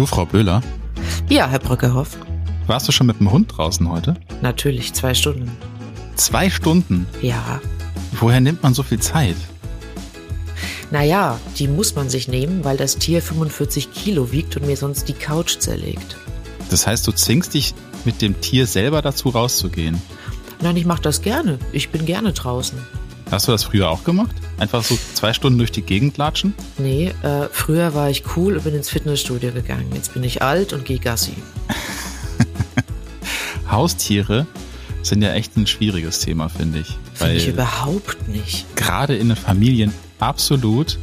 Du, Frau Böhler, Ja, Herr Brückehoff. warst du schon mit dem Hund draußen heute? Natürlich, zwei Stunden. Zwei Stunden. Ja. Woher nimmt man so viel Zeit? Naja, die muss man sich nehmen, weil das Tier 45 Kilo wiegt und mir sonst die Couch zerlegt. Das heißt, du zwingst dich mit dem Tier selber dazu rauszugehen. Nein, ich mache das gerne. Ich bin gerne draußen. Hast du das früher auch gemacht? Einfach so zwei Stunden durch die Gegend latschen? Nee, äh, früher war ich cool und bin ins Fitnessstudio gegangen. Jetzt bin ich alt und gehe Gassi. Haustiere sind ja echt ein schwieriges Thema, finde ich. Finde ich überhaupt nicht. gerade in den Familien absolut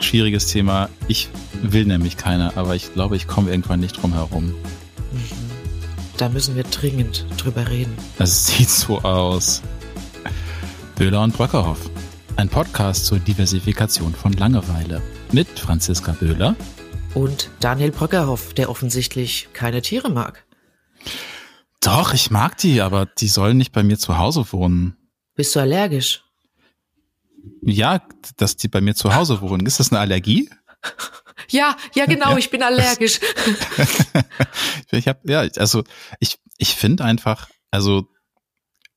schwieriges Thema. Ich will nämlich keine, aber ich glaube, ich komme irgendwann nicht drum herum. Da müssen wir dringend drüber reden. Es sieht so aus. Böhler und Brockerhoff. Ein Podcast zur Diversifikation von Langeweile. Mit Franziska Böhler. Und Daniel Bröckerhoff, der offensichtlich keine Tiere mag. Doch, ich mag die, aber die sollen nicht bei mir zu Hause wohnen. Bist du allergisch? Ja, dass die bei mir zu Hause wohnen. Ist das eine Allergie? Ja, ja genau, Ja. ich bin allergisch. Ich habe ja, also ich ich finde einfach, also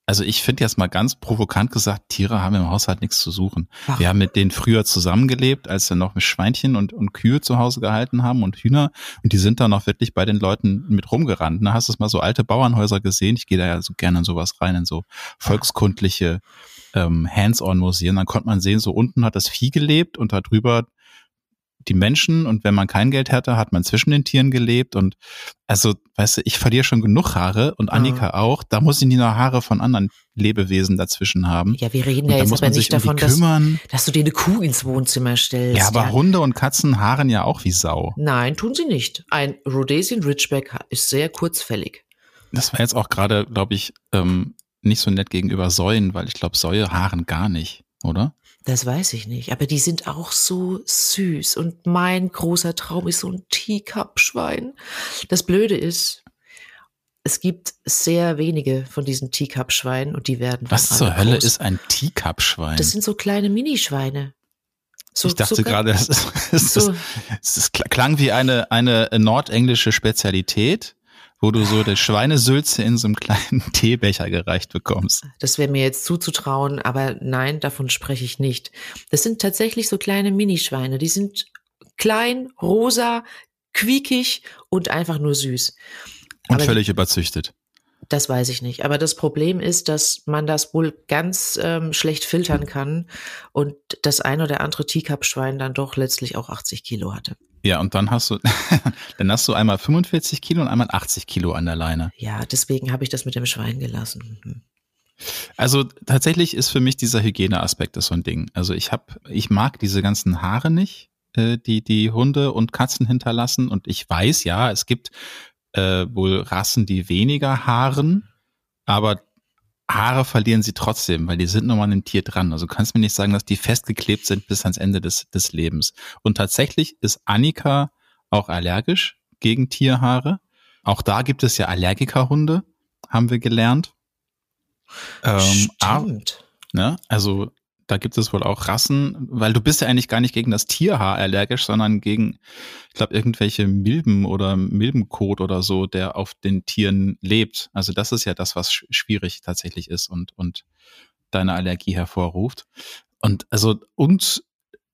also ich finde jetzt mal ganz provokant gesagt, Tiere haben im Haushalt nichts zu suchen. Warum? Wir haben mit denen früher zusammengelebt, als wir noch mit Schweinchen und, und Kühe zu Hause gehalten haben und Hühner. Und die sind dann auch wirklich bei den Leuten mit rumgerannt. Da hast du mal so alte Bauernhäuser gesehen. Ich gehe da ja so gerne in sowas rein, in so volkskundliche ähm, Hands-on-Museen. Dann konnte man sehen, so unten hat das Vieh gelebt und da drüber die Menschen und wenn man kein Geld hatte, hat man zwischen den Tieren gelebt und also, weißt du, ich verliere schon genug Haare und Annika auch, da muss ich nicht noch Haare von anderen Lebewesen dazwischen haben. Ja, wir reden und ja jetzt muss aber nicht sich davon, dass, kümmern. dass du dir eine Kuh ins Wohnzimmer stellst. Ja, aber Hunde und Katzen haaren ja auch wie Sau. Nein, tun sie nicht. Ein Rhodesian Ridgeback ist sehr kurzfällig. Das war jetzt auch gerade, glaube ich, ähm, nicht so nett gegenüber Säuen, weil ich glaube, Säue haaren gar nicht, oder? Das weiß ich nicht. Aber die sind auch so süß. Und mein großer Traum ist so ein Teacup-Schwein. Das Blöde ist, es gibt sehr wenige von diesen Teacup-Schweinen und die werden. Was zur alle Hölle groß. ist ein Teacup-Schwein? Das sind so kleine Minischweine. So, ich dachte so gerade, ist, das, So. ist, klang wie eine, eine nordenglische Spezialität, wo du so die Schweinesülze in so einem kleinen Teebecher gereicht bekommst. Das wäre mir jetzt zuzutrauen, aber nein, davon spreche ich nicht. Das sind tatsächlich so kleine Minischweine. Die sind klein, rosa, quiekig und einfach nur süß. Und Aber- völlig überzüchtet. Das weiß ich nicht. Aber das Problem ist, dass man das wohl ganz ähm, schlecht filtern kann und das ein oder andere Teacup-Schwein dann doch letztlich auch 80 Kilo hatte. Ja, und dann hast du, dann hast du einmal 45 Kilo und einmal 80 Kilo an der Leine. Ja, deswegen habe ich das mit dem Schwein gelassen. Mhm. Also tatsächlich ist für mich dieser Hygieneaspekt ist so ein Ding. Also ich habe, ich mag diese ganzen Haare nicht, äh, die die Hunde und Katzen hinterlassen. Und ich weiß ja, es gibt äh, wohl Rassen, die weniger haaren, aber Haare verlieren sie trotzdem, weil die sind nochmal an dem Tier dran. Also du kannst mir nicht sagen, dass die festgeklebt sind bis ans Ende des, des Lebens. Und tatsächlich ist Annika auch allergisch gegen Tierhaare. Auch da gibt es ja Allergikerhunde, haben wir gelernt. Ähm, aber- Stimmt. Ne? Also da gibt es wohl auch Rassen, weil du bist ja eigentlich gar nicht gegen das Tierhaar allergisch, sondern gegen, ich glaube, irgendwelche Milben oder Milbenkot oder so, der auf den Tieren lebt. Also das ist ja das, was sch- schwierig tatsächlich ist und, und deine Allergie hervorruft. Und also und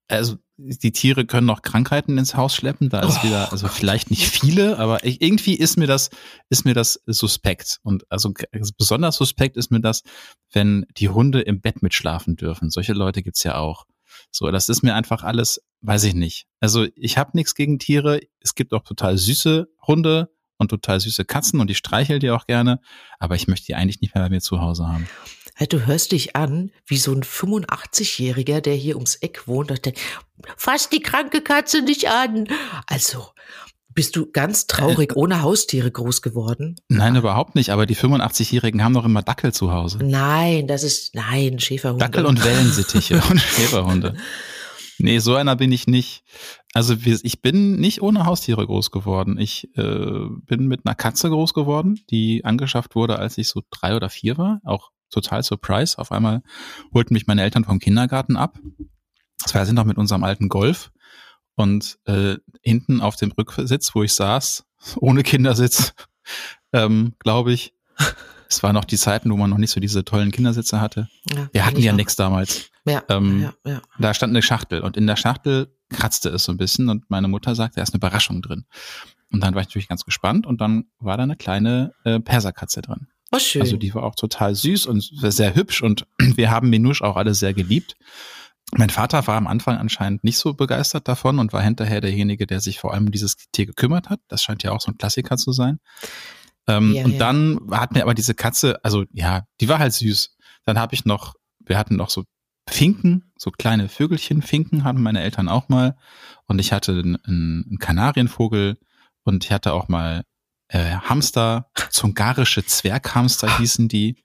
also die Tiere können noch Krankheiten ins Haus schleppen. Da ist Oh wieder, also vielleicht nicht viele, aber ich, irgendwie ist mir das, ist mir das suspekt. Und also g- besonders suspekt ist mir das, wenn die Hunde im Bett mitschlafen dürfen. Solche Leute gibt's ja auch. So, das ist mir einfach alles, weiß ich nicht. Also ich habe nichts gegen Tiere. Es gibt auch total süße Hunde und total süße Katzen und die streichel die auch gerne. Aber ich möchte die eigentlich nicht mehr bei mir zu Hause haben. Hey, Du hörst dich an wie so ein 85-Jähriger, der hier ums Eck wohnt und denkt, fass die kranke Katze nicht an. Also, bist du ganz Äh, traurig ohne Haustiere groß geworden? Nein, überhaupt nicht. Aber die 85-Jährigen haben doch immer Dackel zu Hause. Nein, das ist, nein, Schäferhunde. Dackel und Wellensittiche und Schäferhunde. Nee, so einer bin ich nicht. Also ich bin nicht ohne Haustiere groß geworden. Ich äh, bin mit einer Katze groß geworden, die angeschafft wurde, als ich so drei oder vier war. Auch total surprise. Auf einmal holten mich meine Eltern vom Kindergarten ab. Das war sind noch mit unserem alten Golf. Und äh, hinten auf dem Rücksitz, wo ich saß, ohne Kindersitz, ähm, glaube ich, es waren noch die Zeiten, wo man noch nicht so diese tollen Kindersitze hatte. Ja, Wir hatten ja nichts damals. Ja, ähm, ja, ja. Da stand eine Schachtel und in der Schachtel kratzte es so ein bisschen und meine Mutter sagte, da ist eine Überraschung drin. Und dann war ich natürlich ganz gespannt und dann war da eine kleine äh, Perserkatze drin. Oh, schön. Also die war auch total süß und sehr hübsch und wir haben Menusch auch alle sehr geliebt. Mein Vater war am Anfang anscheinend nicht so begeistert davon und war hinterher derjenige, der sich vor allem um dieses Tier gekümmert hat. Das scheint ja auch so ein Klassiker zu sein. Ähm, ja, und ja. dann hat mir aber diese Katze, also ja, die war halt süß. Dann habe ich noch, wir hatten noch so Finken, so kleine Vögelchen, Finken hatten meine Eltern auch mal. Und ich hatte einen, einen Kanarienvogel und ich hatte auch mal äh, Hamster, zungarische Zwerghamster hießen die.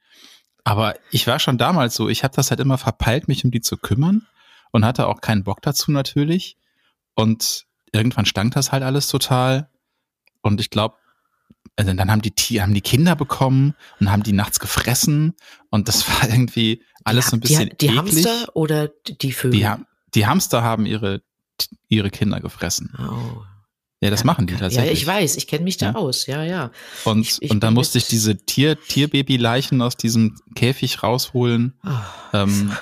Aber ich war schon damals so, ich habe das halt immer verpeilt, mich um die zu kümmern und hatte auch keinen Bock dazu natürlich. Und irgendwann stank das halt alles total. Und ich glaube, also dann haben die, haben die Kinder bekommen und haben die nachts gefressen und das war irgendwie alles die, so ein bisschen Die, die Hamster oder die Vögel? Die, die, Hamster haben ihre, ihre Kinder gefressen. Oh. Ja, das ja, machen die tatsächlich. Ja, ich weiß, ich kenne mich da ja. aus, ja, ja. Und, ich, ich und dann musste ich diese Tier, Tierbaby-Leichen aus diesem Käfig rausholen. Oh, ähm,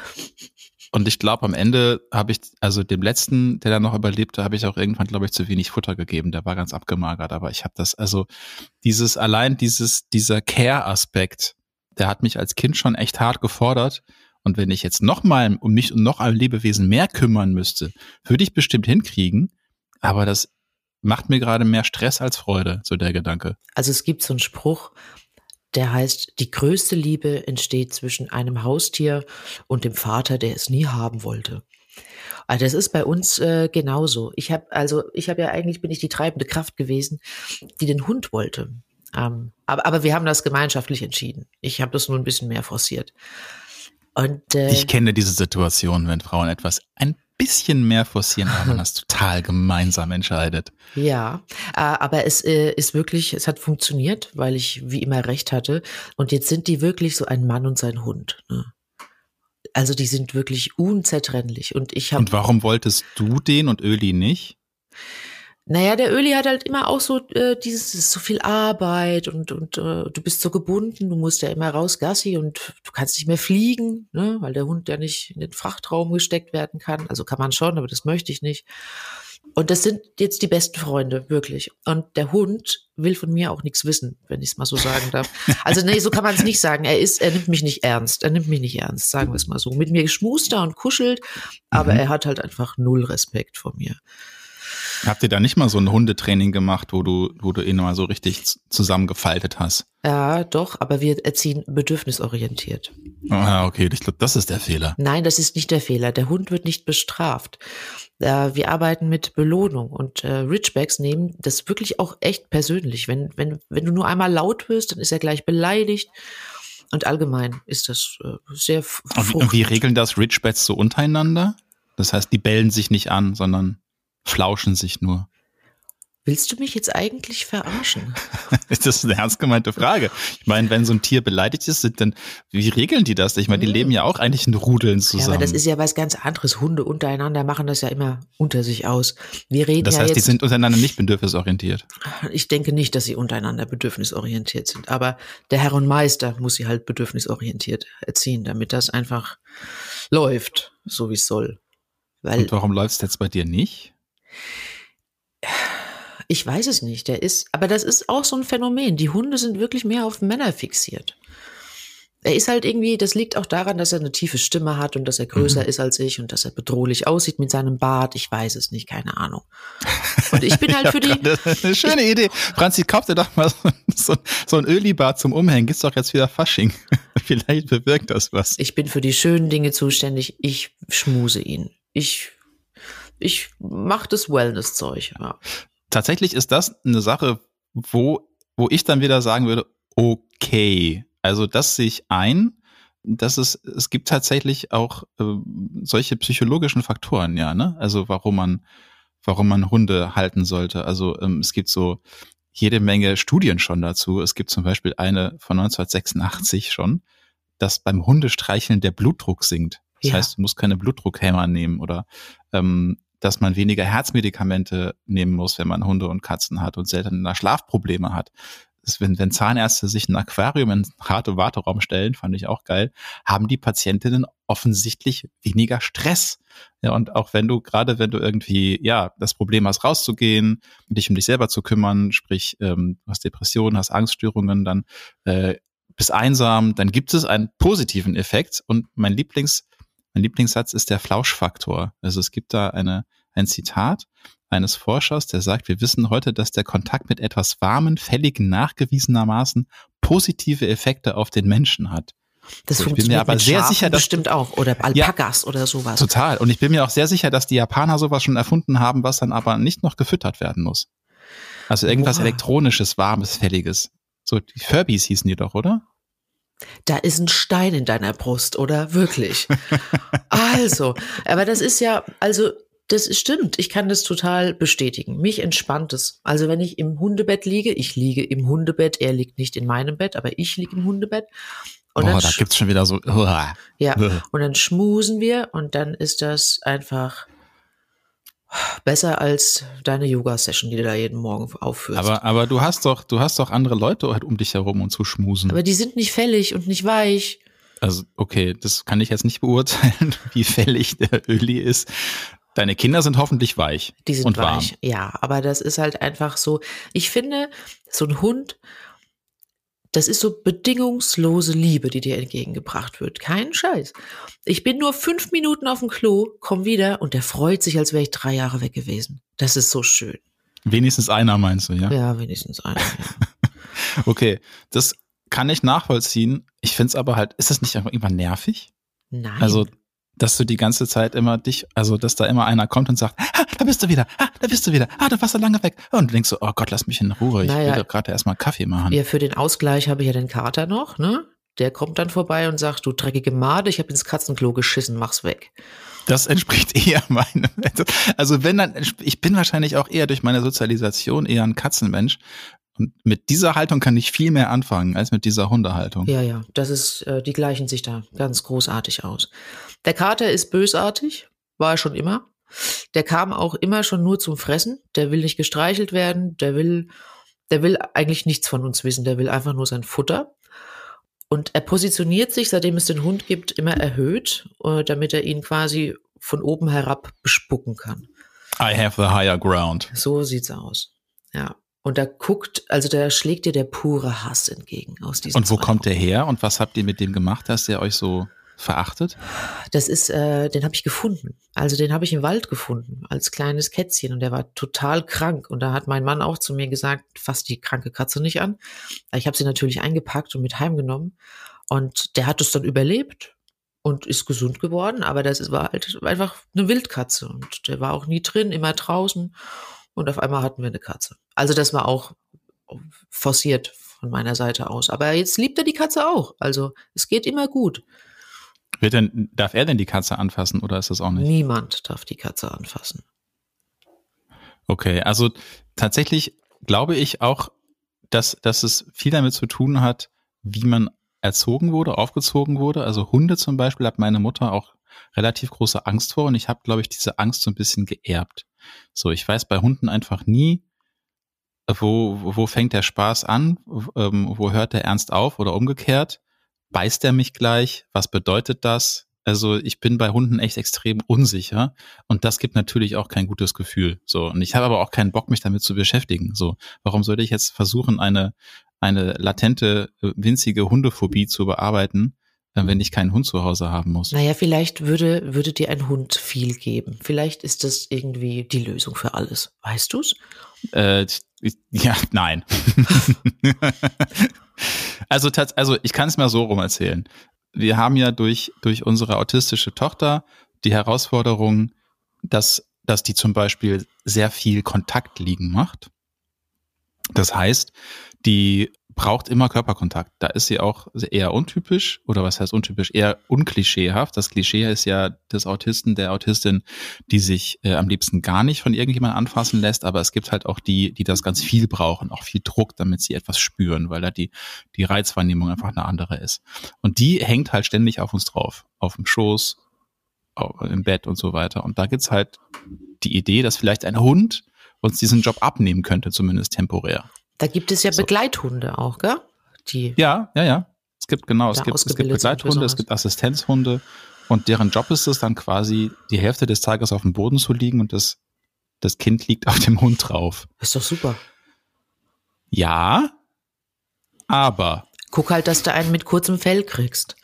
und ich glaube, am Ende habe ich, also dem letzten, der da noch überlebte, habe ich auch irgendwann, glaube ich, zu wenig Futter gegeben. Der war ganz abgemagert, aber ich habe das, also dieses, allein dieses, dieser Care-Aspekt, der hat mich als Kind schon echt hart gefordert. Und wenn ich jetzt nochmal um mich und noch ein Lebewesen mehr kümmern müsste, würde ich bestimmt hinkriegen. Aber das macht mir gerade mehr Stress als Freude, so der Gedanke. Also es gibt so einen Spruch, der heißt, die größte Liebe entsteht zwischen einem Haustier und dem Vater, der es nie haben wollte. Also das ist bei uns äh, genauso. Ich habe also, ich habe ja eigentlich bin ich die treibende Kraft gewesen, die den Hund wollte. Ähm, aber, aber wir haben das gemeinschaftlich entschieden. Ich habe das nur ein bisschen mehr forciert. Und, äh, ich kenne diese Situation, wenn Frauen etwas ein bisschen mehr forcieren, weil man das total gemeinsam entscheidet. Ja, äh, aber es äh, ist wirklich, es hat funktioniert, weil ich wie immer recht hatte. Und jetzt sind die wirklich so ein Mann und sein Hund. Ne? Also die sind wirklich unzertrennlich. Und ich habe. Und warum wolltest du den und Öli nicht? Naja, der Öli hat halt immer auch so äh, dieses, ist so viel Arbeit und, und äh, du bist so gebunden, du musst ja immer raus Gassi und du kannst nicht mehr fliegen, ne, weil der Hund ja nicht in den Frachtraum gesteckt werden kann. Also kann man schon, aber das möchte ich nicht. Und das sind jetzt die besten Freunde, wirklich. Und der Hund will von mir auch nichts wissen, wenn ich es mal so sagen darf. Also nee, so kann man es nicht sagen. Er ist, er nimmt mich nicht ernst. Er nimmt mich nicht ernst, sagen wir es mal so. Mit mir geschmust er und kuschelt, aber mhm. er hat halt einfach null Respekt vor mir. Habt ihr da nicht mal so ein Hundetraining gemacht, wo du, wo du ihn mal so richtig zusammengefaltet hast? Ja, doch, aber wir erziehen bedürfnisorientiert. Ah, okay, ich glaube, das ist der Fehler. Nein, das ist nicht der Fehler. Der Hund wird nicht bestraft. Äh, wir arbeiten mit Belohnung und äh, Ridgebacks nehmen das wirklich auch echt persönlich. Wenn, wenn, wenn du nur einmal laut wirst, dann ist er gleich beleidigt. Und allgemein ist das äh, sehr. Und und wie regeln das Ridgebacks so untereinander? Das heißt, die bellen sich nicht an, sondern flauschen sich nur. Willst du mich jetzt eigentlich verarschen? das ist eine ernst gemeinte Frage. Ich meine, wenn so ein Tier beleidigt ist, dann wie regeln die das? Ich meine, die leben ja auch eigentlich in Rudeln zusammen. Ja, aber das ist ja was ganz anderes. Hunde untereinander machen das ja immer unter sich aus. Wir reden das ja heißt, jetzt, die sind untereinander nicht bedürfnisorientiert. Ich denke nicht, dass sie untereinander bedürfnisorientiert sind. Aber der Herr und Meister muss sie halt bedürfnisorientiert erziehen, damit das einfach läuft, so wie es soll. Weil, und warum läuft es jetzt bei dir nicht? Ich weiß es nicht. Der ist, aber das ist auch so ein Phänomen. Die Hunde sind wirklich mehr auf Männer fixiert. Er ist halt irgendwie, das liegt auch daran, dass er eine tiefe Stimme hat und dass er größer mhm. ist als ich und dass er bedrohlich aussieht mit seinem Bart. Ich weiß es nicht, keine Ahnung. Und ich bin halt für die. eine schöne ich, Idee. Franzi, kauf dir doch mal so, so, so ein Öli-Bart zum Umhängen. Gibt's doch jetzt wieder Fasching. Vielleicht bewirkt das was. Ich bin für die schönen Dinge zuständig. Ich schmuse ihn. Ich ich mache das Wellness-Zeug. Ja. Tatsächlich ist das eine Sache, wo, wo ich dann wieder sagen würde, okay, also das sehe ich ein, dass es, es gibt tatsächlich auch äh, solche psychologischen Faktoren, ja, ne? Also warum man, warum man Hunde halten sollte. Also ähm, es gibt so jede Menge Studien schon dazu. Es gibt zum Beispiel eine von 1986 schon, dass beim Hundestreicheln der Blutdruck sinkt. Das ja. heißt, du musst keine Blutdruckhämmer nehmen oder ähm, dass man weniger Herzmedikamente nehmen muss, wenn man Hunde und Katzen hat und seltener Schlafprobleme hat. Wenn, wenn Zahnärzte sich ein Aquarium in und Warteraum stellen, fand ich auch geil, haben die Patientinnen offensichtlich weniger Stress. Ja, und auch wenn du, gerade wenn du irgendwie, ja, das Problem hast, rauszugehen, dich um dich selber zu kümmern, sprich, ähm, du hast Depressionen, hast Angststörungen, dann äh, bist einsam, dann gibt es einen positiven Effekt. Und mein Lieblings, mein Lieblingssatz ist der Flauschfaktor. Also es gibt da eine, ein Zitat eines Forschers, der sagt, wir wissen heute, dass der Kontakt mit etwas warmen, fälligen nachgewiesenermaßen positive Effekte auf den Menschen hat. Das so, ich bin mir aber sehr Schafen sicher, dass bestimmt auch oder Alpakas ja, oder sowas. Total. Und ich bin mir auch sehr sicher, dass die Japaner sowas schon erfunden haben, was dann aber nicht noch gefüttert werden muss. Also irgendwas Boah. elektronisches, warmes, fälliges. So die Furbies hießen die doch, oder? Da ist ein Stein in deiner Brust, oder? Wirklich. also, aber das ist ja, also das stimmt. Ich kann das total bestätigen. Mich entspannt es. Also wenn ich im Hundebett liege, ich liege im Hundebett, er liegt nicht in meinem Bett, aber ich liege im Hundebett. Und oh, da gibt's schon wieder so. Uh, ja. Und dann schmusen wir und dann ist das einfach besser als deine Yoga-Session, die du da jeden Morgen aufführst. Aber, aber du hast doch, du hast doch andere Leute halt um dich herum und zu schmusen. Aber die sind nicht fällig und nicht weich. Also, okay, das kann ich jetzt nicht beurteilen, wie fällig der Öli ist. Deine Kinder sind hoffentlich weich. Die sind und weich, warm. ja. Aber das ist halt einfach so. Ich finde, so ein Hund, das ist so bedingungslose Liebe, die dir entgegengebracht wird. Kein Scheiß. Ich bin nur fünf Minuten auf dem Klo, komm wieder und der freut sich, als wäre ich drei Jahre weg gewesen. Das ist so schön. Wenigstens einer meinst du, ja? Ja, wenigstens einer. Ja. okay, das kann ich nachvollziehen. Ich finde es aber halt, ist das nicht einfach irgendwann nervig? Nein. Also dass du die ganze Zeit immer dich, also dass da immer einer kommt und sagt, ah, da bist du wieder, ah, da bist du wieder, ah, du warst so lange weg. Und du denkst so, oh Gott, lass mich in Ruhe, ich naja, will gerade erstmal Kaffee machen. Ja, für den Ausgleich habe ich ja den Kater noch, ne? Der kommt dann vorbei und sagt, du dreckige Made, ich habe ins Katzenklo geschissen, mach's weg. Das entspricht eher meinem. Also wenn dann, ich bin wahrscheinlich auch eher durch meine Sozialisation eher ein Katzenmensch. Und mit dieser Haltung kann ich viel mehr anfangen als mit dieser Hundehaltung. Ja, ja, das ist, äh, die gleichen sich da ganz großartig aus. Der Kater ist bösartig, war er schon immer. Der kam auch immer schon nur zum Fressen. Der will nicht gestreichelt werden. Der will, der will eigentlich nichts von uns wissen. Der will einfach nur sein Futter. Und er positioniert sich, seitdem es den Hund gibt, immer erhöht, äh, damit er ihn quasi von oben herab bespucken kann. I have the higher ground. So sieht's aus. Ja. Und da guckt, also da schlägt dir der pure Hass entgegen aus diesem. Und wo kommt der her und was habt ihr mit dem gemacht, dass der euch so verachtet? Das ist, äh, den habe ich gefunden. Also den habe ich im Wald gefunden als kleines Kätzchen und der war total krank. Und da hat mein Mann auch zu mir gesagt, fass die kranke Katze nicht an. Ich habe sie natürlich eingepackt und mit heimgenommen. Und der hat es dann überlebt und ist gesund geworden. Aber das war halt einfach eine Wildkatze und der war auch nie drin, immer draußen und auf einmal hatten wir eine Katze. Also das war auch forciert von meiner Seite aus. Aber jetzt liebt er die Katze auch. Also es geht immer gut. Wird denn, darf er denn die Katze anfassen oder ist das auch nicht? Niemand darf die Katze anfassen. Okay, also tatsächlich glaube ich auch, dass, dass es viel damit zu tun hat, wie man erzogen wurde, aufgezogen wurde. Also Hunde zum Beispiel hat meine Mutter auch relativ große Angst vor und ich habe, glaube ich, diese Angst so ein bisschen geerbt. So, ich weiß bei Hunden einfach nie, wo, wo fängt der Spaß an, ähm, wo hört der Ernst auf oder umgekehrt. Beißt er mich gleich? Was bedeutet das? Also ich bin bei Hunden echt extrem unsicher und das gibt natürlich auch kein gutes Gefühl. So und ich habe aber auch keinen Bock, mich damit zu beschäftigen. So, warum sollte ich jetzt versuchen, eine eine latente äh, winzige Hundephobie zu bearbeiten, wenn ich keinen Hund zu Hause haben muss. Naja, vielleicht würde, würde dir ein Hund viel geben. Vielleicht ist das irgendwie die Lösung für alles. Weißt du's? Äh, ja, nein. also, also ich kann es mal so rum erzählen. Wir haben ja durch, durch unsere autistische Tochter die Herausforderung, dass, dass die zum Beispiel sehr viel Kontakt liegen macht. Das heißt, die braucht immer Körperkontakt. Da ist sie auch eher untypisch oder was heißt untypisch, eher unklischeehaft. Das Klischee ist ja des Autisten, der Autistin, die sich äh, am liebsten gar nicht von irgendjemandem anfassen lässt, aber es gibt halt auch die, die das ganz viel brauchen, auch viel Druck, damit sie etwas spüren, weil da die, die Reizwahrnehmung einfach eine andere ist. Und die hängt halt ständig auf uns drauf, auf dem Schoß, im Bett und so weiter. Und da gibt's halt die Idee, dass vielleicht ein Hund uns diesen Job abnehmen könnte, zumindest temporär. Da gibt es ja so. Begleithunde auch, gell? Die ja, ja, ja. Es gibt genau, es gibt, es gibt Begleithunde, es gibt Assistenzhunde und deren Job ist es dann quasi, die Hälfte des Tages auf dem Boden zu liegen und das, das Kind liegt auf dem Hund drauf. ist doch super. Ja, aber. Guck halt, dass du einen mit kurzem Fell kriegst.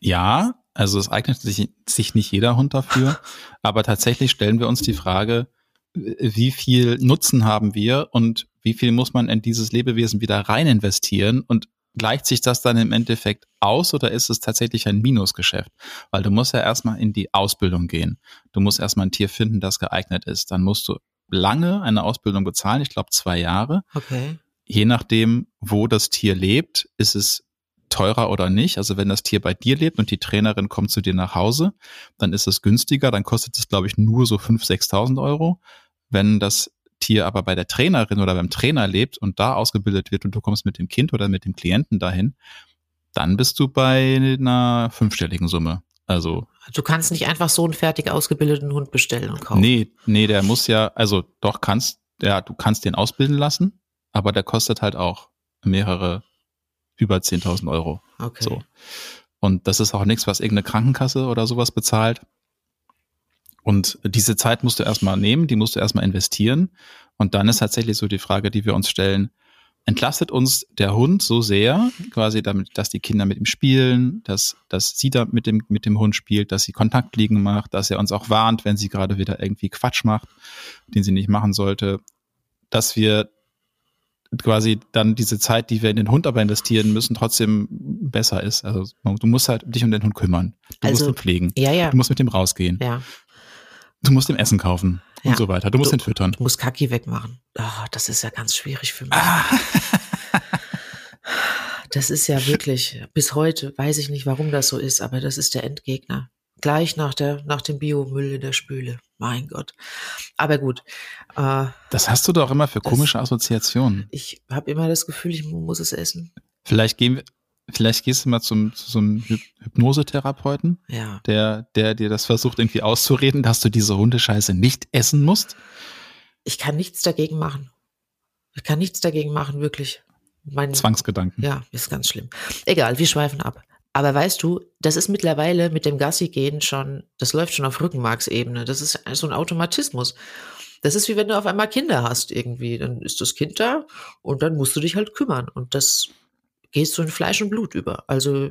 Ja, also es eignet sich, sich nicht jeder Hund dafür, aber tatsächlich stellen wir uns die Frage, wie viel Nutzen haben wir und wie viel muss man in dieses Lebewesen wieder rein investieren und gleicht sich das dann im Endeffekt aus oder ist es tatsächlich ein Minusgeschäft? Weil du musst ja erstmal in die Ausbildung gehen. Du musst erstmal ein Tier finden, das geeignet ist. Dann musst du lange eine Ausbildung bezahlen, ich glaube zwei Jahre. Okay. Je nachdem, wo das Tier lebt, ist es teurer oder nicht. Also wenn das Tier bei dir lebt und die Trainerin kommt zu dir nach Hause, dann ist es günstiger. Dann kostet es, glaube ich, nur so 5.000, 6.000 Euro. Wenn das Tier aber bei der Trainerin oder beim Trainer lebt und da ausgebildet wird und du kommst mit dem Kind oder mit dem Klienten dahin, dann bist du bei einer fünfstelligen Summe. Also. Du kannst nicht einfach so einen fertig ausgebildeten Hund bestellen und kaufen. Nee, nee, der muss ja, also doch kannst, ja, du kannst den ausbilden lassen, aber der kostet halt auch mehrere, über 10.000 Euro. Okay. So. Und das ist auch nichts, was irgendeine Krankenkasse oder sowas bezahlt. Und diese Zeit musst du erstmal nehmen, die musst du erstmal investieren. Und dann ist tatsächlich so die Frage, die wir uns stellen, entlastet uns der Hund so sehr, quasi damit, dass die Kinder mit ihm spielen, dass, dass sie da mit dem, mit dem Hund spielt, dass sie Kontaktliegen macht, dass er uns auch warnt, wenn sie gerade wieder irgendwie Quatsch macht, den sie nicht machen sollte, dass wir quasi dann diese Zeit, die wir in den Hund aber investieren müssen, trotzdem besser ist. Also du musst halt dich um den Hund kümmern. Du also, musst ihn pflegen. Ja, ja. Du musst mit dem rausgehen. Ja. Du musst ihm Essen kaufen ja. und so weiter. Du musst du, ihn füttern. Du musst Kaki wegmachen. Oh, das ist ja ganz schwierig für mich. Ah. Das ist ja wirklich, bis heute weiß ich nicht, warum das so ist, aber das ist der Endgegner. Gleich nach der, nach dem Biomüll in der Spüle. Mein Gott. Aber gut. Äh, das hast du doch immer für komische Assoziationen. Ich habe immer das Gefühl, ich muss es essen. Vielleicht gehen wir, Vielleicht gehst du mal zum, zu so einem Hypnosetherapeuten, ja. der, der dir das versucht irgendwie auszureden, dass du diese Hundescheiße nicht essen musst. Ich kann nichts dagegen machen. Ich kann nichts dagegen machen, wirklich. Mein, Zwangsgedanken. Ja, ist ganz schlimm. Egal, wir schweifen ab. Aber weißt du, das ist mittlerweile mit dem Gassi-Gehen schon, das läuft schon auf Rückenmarksebene. Das ist so ein Automatismus. Das ist wie wenn du auf einmal Kinder hast irgendwie. Dann ist das Kind da und dann musst du dich halt kümmern. Und das gehst du in Fleisch und Blut über. Also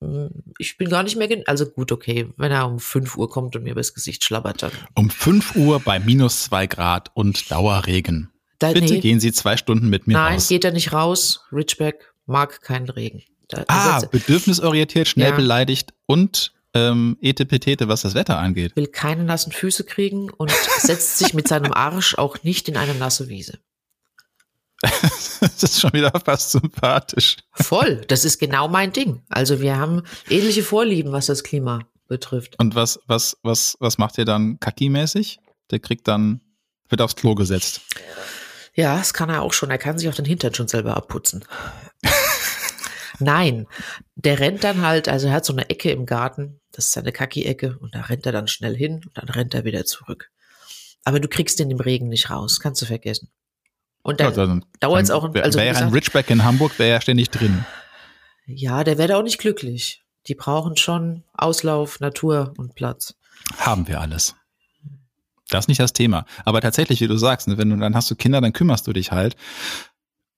hm, ich bin gar nicht mehr, also gut, okay, wenn er um 5 Uhr kommt und mir übers Gesicht schlabbert, dann. Um 5 Uhr bei minus 2 Grad und Dauerregen. Da, Bitte nee. gehen Sie zwei Stunden mit mir Nein, raus. Nein, geht er nicht raus. Richback mag keinen Regen. Da, ah, bedürfnisorientiert, schnell ja. beleidigt und ähm, etepetete, was das Wetter angeht. Will keine nassen Füße kriegen und setzt sich mit seinem Arsch auch nicht in eine nasse Wiese. das ist schon wieder fast sympathisch. Voll, das ist genau mein Ding. Also wir haben ähnliche Vorlieben, was das Klima betrifft. Und was, was, was, was macht ihr dann kacki-mäßig? Der kriegt dann, wird aufs Klo gesetzt. Ja, das kann er auch schon. Er kann sich auch den Hintern schon selber abputzen. Nein, der rennt dann halt, also er hat so eine Ecke im Garten, das ist seine Kacki-Ecke, und da rennt er dann schnell hin und dann rennt er wieder zurück. Aber du kriegst den im Regen nicht raus, kannst du vergessen. Und dann, ja, dann dauert es auch. Also, wäre ein Richback in Hamburg, wäre ja ständig drin. Ja, der wäre da auch nicht glücklich. Die brauchen schon Auslauf, Natur und Platz. Haben wir alles. Das ist nicht das Thema. Aber tatsächlich, wie du sagst, ne, wenn du dann hast du Kinder, dann kümmerst du dich halt.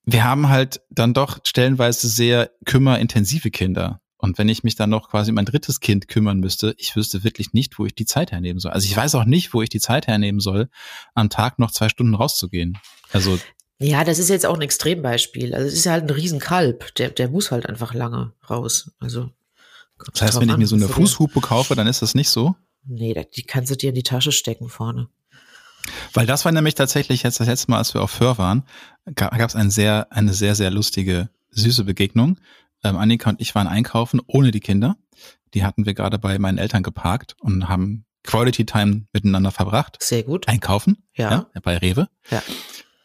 Wir haben halt dann doch stellenweise sehr kümmerintensive Kinder. Und wenn ich mich dann noch quasi um ein drittes Kind kümmern müsste, ich wüsste wirklich nicht, wo ich die Zeit hernehmen soll. Also ich weiß auch nicht, wo ich die Zeit hernehmen soll, am Tag noch zwei Stunden rauszugehen. Also ja, das ist jetzt auch ein Extrembeispiel. Also es ist halt ein Riesenkalb, der, der muss halt einfach lange raus. Also das heißt, wenn ich mir so eine Fußhupe kaufe, dann ist das nicht so? Nee, die kannst du dir in die Tasche stecken vorne. Weil das war nämlich tatsächlich jetzt das letzte Mal, als wir auf Föhr waren, gab es ein sehr, eine sehr, sehr lustige, süße Begegnung. Ähm, Annika und ich waren einkaufen ohne die Kinder. Die hatten wir gerade bei meinen Eltern geparkt und haben Quality Time miteinander verbracht. Sehr gut. Einkaufen. Ja. ja bei Rewe. Ja.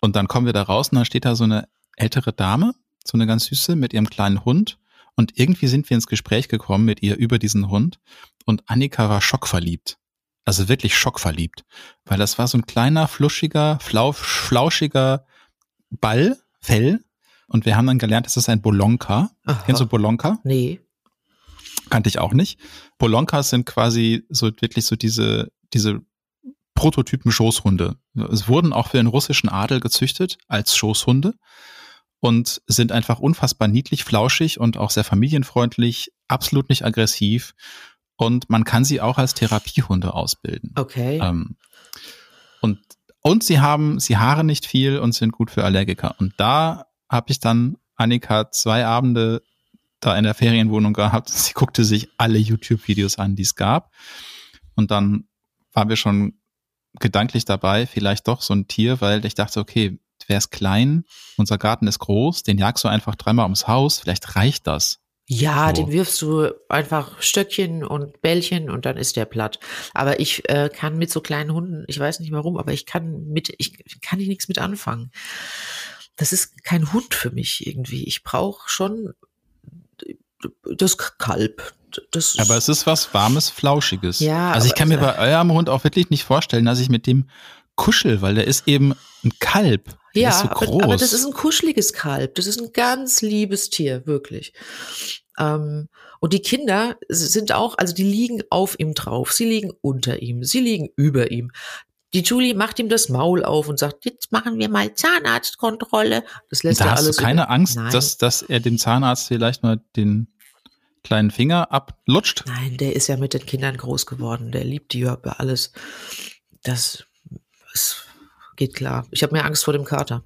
Und dann kommen wir da raus und dann steht da so eine ältere Dame, so eine ganz süße mit ihrem kleinen Hund. Und irgendwie sind wir ins Gespräch gekommen mit ihr über diesen Hund. Und Annika war schockverliebt. Also wirklich schockverliebt. Weil das war so ein kleiner, fluschiger, flau flauschiger Ball, Fell. Und wir haben dann gelernt, das ist ein Bolonka. Aha. Kennst du Bolonka? Nee. Kannte ich auch nicht. Bolonkas sind quasi so wirklich so diese, diese Prototypen Schoßhunde. Es wurden auch für den russischen Adel gezüchtet als Schoßhunde und sind einfach unfassbar niedlich, flauschig und auch sehr familienfreundlich, absolut nicht aggressiv. Und man kann sie auch als Therapiehunde ausbilden. Okay. Ähm, und, und sie haben, sie haaren nicht viel und sind gut für Allergiker. Und da habe ich dann Annika zwei Abende da in der Ferienwohnung gehabt. Sie guckte sich alle YouTube-Videos an, die es gab. Und dann waren wir schon gedanklich dabei, vielleicht doch so ein Tier, weil ich dachte, okay, wäre es klein, unser Garten ist groß, den jagst du einfach dreimal ums Haus, vielleicht reicht das. Ja, so. den wirfst du einfach Stöckchen und Bällchen und dann ist der platt. Aber ich äh, kann mit so kleinen Hunden, ich weiß nicht warum, aber ich kann mit, ich kann ich nichts mit anfangen. Das ist kein Hund für mich irgendwie. Ich brauche schon das Kalb. Das aber es ist was warmes, flauschiges. Ja. Also ich kann mir bei eurem Hund auch wirklich nicht vorstellen, dass ich mit dem kuschel, weil der ist eben ein Kalb. Der ja, so aber, aber, das ist ein kuscheliges Kalb. Das ist ein ganz liebes Tier, wirklich. Ähm, und die Kinder sind auch, also die liegen auf ihm drauf, sie liegen unter ihm, sie liegen über ihm. Die Julie macht ihm das Maul auf und sagt, jetzt machen wir mal Zahnarztkontrolle. Das lässt da er hast alles. Du keine über. Angst, dass, dass er dem Zahnarzt vielleicht mal den kleinen Finger ablutscht? Nein, der ist ja mit den Kindern groß geworden. Der liebt die ja über alles. Das ist, geht klar. Ich habe mehr Angst vor dem Kater.